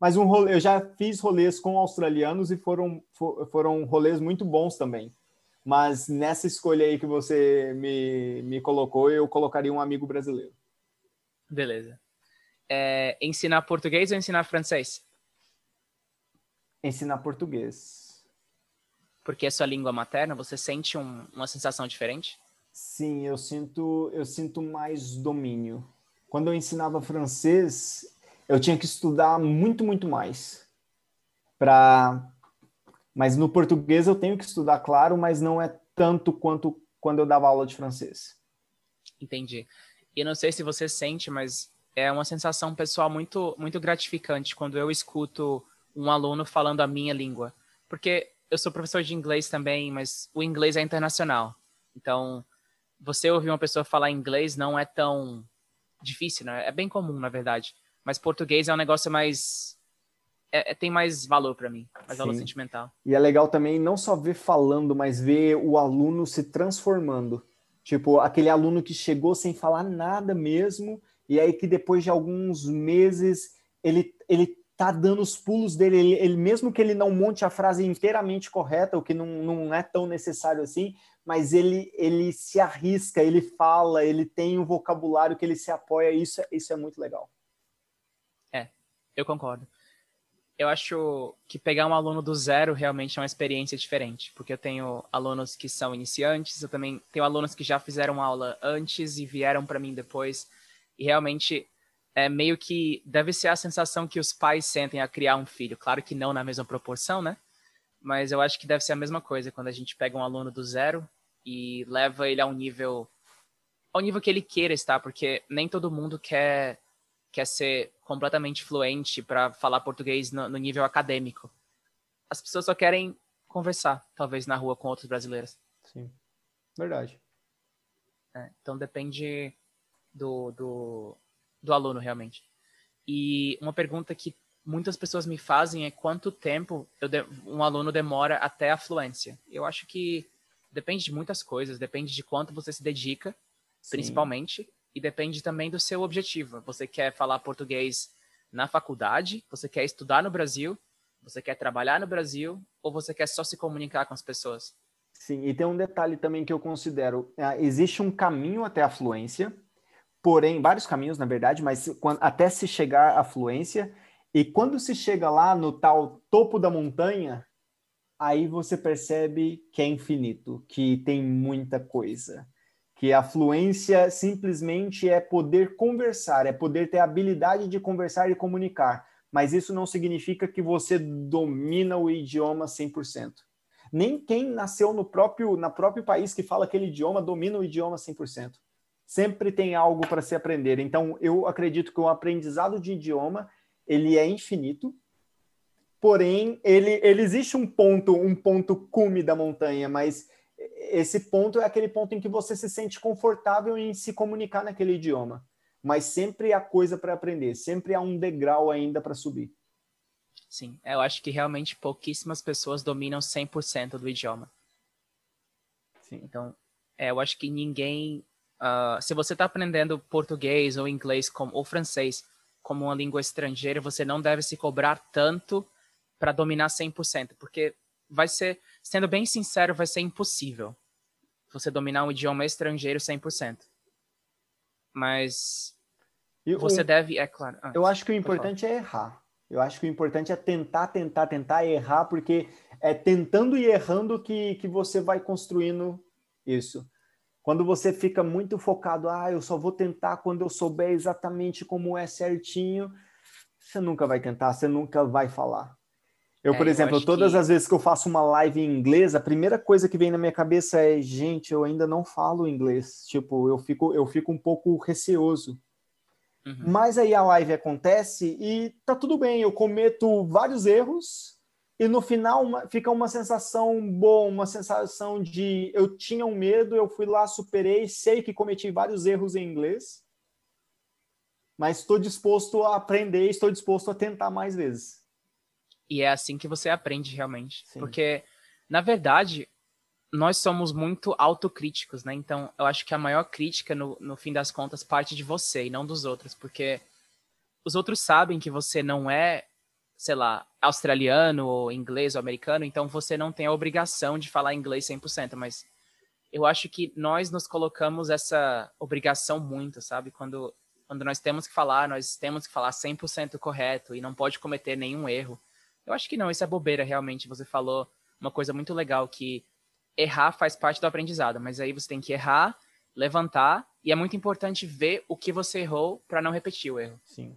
Mas um rolê, eu já fiz rolês com australianos e foram, foram rolês muito bons também. Mas nessa escolha aí que você me, me colocou, eu colocaria um amigo brasileiro.
Beleza. É, ensinar português ou ensinar francês?
Ensinar português.
Porque é sua língua materna, você sente um, uma sensação diferente?
Sim, eu sinto, eu sinto mais domínio. Quando eu ensinava francês, eu tinha que estudar muito, muito mais para mas no português eu tenho que estudar, claro, mas não é tanto quanto quando eu dava aula de francês.
Entendi. E não sei se você sente, mas é uma sensação pessoal muito, muito gratificante quando eu escuto um aluno falando a minha língua. Porque eu sou professor de inglês também, mas o inglês é internacional. Então, você ouvir uma pessoa falar inglês não é tão difícil, né? É bem comum, na verdade. Mas português é um negócio mais é, é, tem mais valor para mim, mais Sim. valor sentimental.
E é legal também não só ver falando, mas ver o aluno se transformando. Tipo, aquele aluno que chegou sem falar nada mesmo, e aí que depois de alguns meses ele, ele tá dando os pulos dele, ele, ele, mesmo que ele não monte a frase inteiramente correta, o que não, não é tão necessário assim, mas ele, ele se arrisca, ele fala, ele tem um vocabulário que ele se apoia, isso, é, isso é muito legal.
Eu concordo eu acho que pegar um aluno do zero realmente é uma experiência diferente, porque eu tenho alunos que são iniciantes, eu também tenho alunos que já fizeram aula antes e vieram para mim depois, e realmente é meio que deve ser a sensação que os pais sentem a criar um filho. Claro que não na mesma proporção, né? Mas eu acho que deve ser a mesma coisa quando a gente pega um aluno do zero e leva ele a um nível ao nível que ele queira estar, porque nem todo mundo quer quer ser completamente fluente para falar português no, no, nível acadêmico. As pessoas só querem conversar, talvez na rua com outros brasileiros.
Sim, verdade.
É, então depende do, do, do aluno realmente. E uma pergunta que muitas pessoas me fazem é quanto tempo de, um aluno demora até a fluência. Eu acho que depende de muitas coisas, depende de quanto você se dedica, Sim. principalmente, e depende também do seu objetivo. Você quer falar português na faculdade? Você quer estudar no Brasil? Você quer trabalhar no Brasil? Ou você quer só se comunicar com as pessoas?
Sim, e tem um detalhe também que eu considero: é, existe um caminho até a fluência, porém, vários caminhos, na verdade, mas até se chegar à fluência. E quando se chega lá no tal topo da montanha, aí você percebe que é infinito, que tem muita coisa que a fluência simplesmente é poder conversar, é poder ter a habilidade de conversar e comunicar, mas isso não significa que você domina o idioma 100%. Nem quem nasceu no próprio, na próprio país que fala aquele idioma domina o idioma 100%. Sempre tem algo para se aprender. Então, eu acredito que o aprendizado de idioma, ele é infinito, porém, ele, ele existe um ponto, um ponto cume da montanha, mas esse ponto é aquele ponto em que você se sente confortável em se comunicar naquele idioma. Mas sempre há coisa para aprender, sempre há um degrau ainda para subir.
Sim, eu acho que realmente pouquíssimas pessoas dominam 100% do idioma. Sim. Então, é, eu acho que ninguém. Uh, se você está aprendendo português ou inglês como, ou francês como uma língua estrangeira, você não deve se cobrar tanto para dominar 100%, porque vai ser sendo bem sincero, vai ser impossível você dominar um idioma estrangeiro 100%. Mas você deve, é claro.
Ah, eu acho que o importante é errar. Eu acho que o importante é tentar, tentar, tentar errar, porque é tentando e errando que, que você vai construindo isso. Quando você fica muito focado, ah, eu só vou tentar quando eu souber exatamente como é certinho, você nunca vai tentar, você nunca vai falar. Eu, é, por exemplo, eu todas que... as vezes que eu faço uma live em inglês, a primeira coisa que vem na minha cabeça é, gente, eu ainda não falo inglês. Tipo, eu fico, eu fico um pouco receoso. Uhum. Mas aí a live acontece e tá tudo bem, eu cometo vários erros e no final uma, fica uma sensação boa, uma sensação de eu tinha um medo, eu fui lá, superei, sei que cometi vários erros em inglês, mas estou disposto a aprender, estou disposto a tentar mais vezes.
E é assim que você aprende realmente. Sim. Porque, na verdade, nós somos muito autocríticos, né? Então, eu acho que a maior crítica, no, no fim das contas, parte de você e não dos outros. Porque os outros sabem que você não é, sei lá, australiano ou inglês ou americano, então você não tem a obrigação de falar inglês 100%. Mas eu acho que nós nos colocamos essa obrigação muito, sabe? Quando, quando nós temos que falar, nós temos que falar 100% correto e não pode cometer nenhum erro. Eu acho que não, isso é bobeira, realmente. Você falou uma coisa muito legal, que errar faz parte do aprendizado, mas aí você tem que errar, levantar, e é muito importante ver o que você errou para não repetir o erro.
Sim.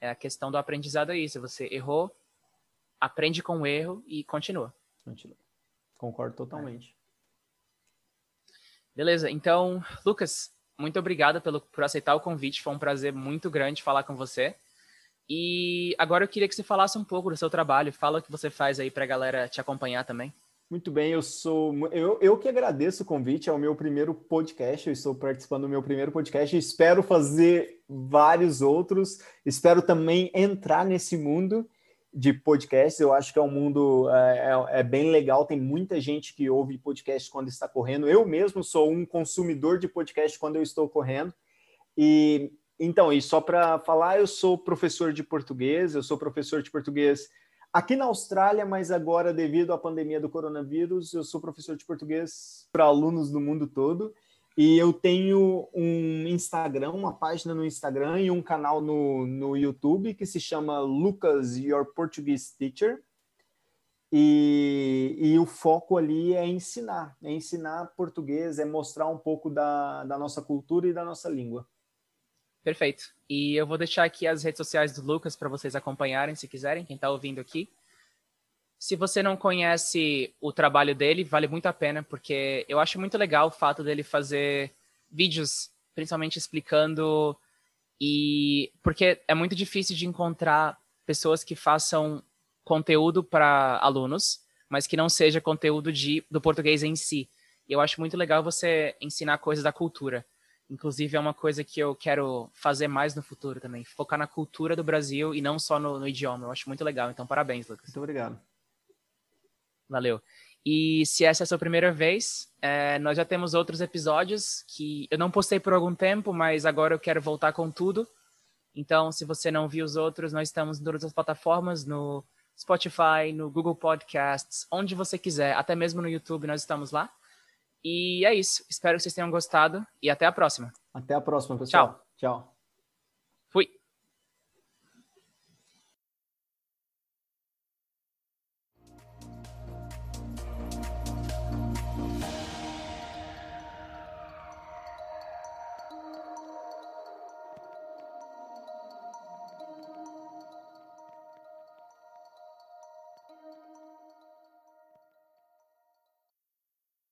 É a questão do aprendizado é isso. Você errou, aprende com o erro e continua.
Continua. Concordo totalmente.
É. Beleza, então, Lucas, muito obrigado pelo, por aceitar o convite. Foi um prazer muito grande falar com você. E agora eu queria que você falasse um pouco do seu trabalho, fala o que você faz aí para a galera te acompanhar também.
Muito bem, eu sou. Eu, eu que agradeço o convite, é o meu primeiro podcast, eu estou participando do meu primeiro podcast, espero fazer vários outros, espero também entrar nesse mundo de podcasts, eu acho que é um mundo é, é, é bem legal, tem muita gente que ouve podcast quando está correndo, eu mesmo sou um consumidor de podcast quando eu estou correndo, e então, e só para falar, eu sou professor de português, eu sou professor de português aqui na Austrália, mas agora, devido à pandemia do coronavírus, eu sou professor de português para alunos do mundo todo. E eu tenho um Instagram, uma página no Instagram e um canal no, no YouTube que se chama Lucas Your Portuguese Teacher. E, e o foco ali é ensinar, é ensinar português, é mostrar um pouco da, da nossa cultura e da nossa língua.
Perfeito. E eu vou deixar aqui as redes sociais do Lucas para vocês acompanharem, se quiserem, quem está ouvindo aqui. Se você não conhece o trabalho dele, vale muito a pena, porque eu acho muito legal o fato dele fazer vídeos, principalmente explicando e porque é muito difícil de encontrar pessoas que façam conteúdo para alunos, mas que não seja conteúdo de, do português em si. Eu acho muito legal você ensinar coisas da cultura. Inclusive, é uma coisa que eu quero fazer mais no futuro também. Focar na cultura do Brasil e não só no, no idioma. Eu acho muito legal. Então, parabéns, Lucas.
Muito obrigado.
Valeu. E se essa é a sua primeira vez, é, nós já temos outros episódios que eu não postei por algum tempo, mas agora eu quero voltar com tudo. Então, se você não viu os outros, nós estamos em todas as plataformas, no Spotify, no Google Podcasts, onde você quiser, até mesmo no YouTube, nós estamos lá. E é isso. Espero que vocês tenham gostado e até a próxima.
Até a próxima, pessoal.
Tchau.
Tchau.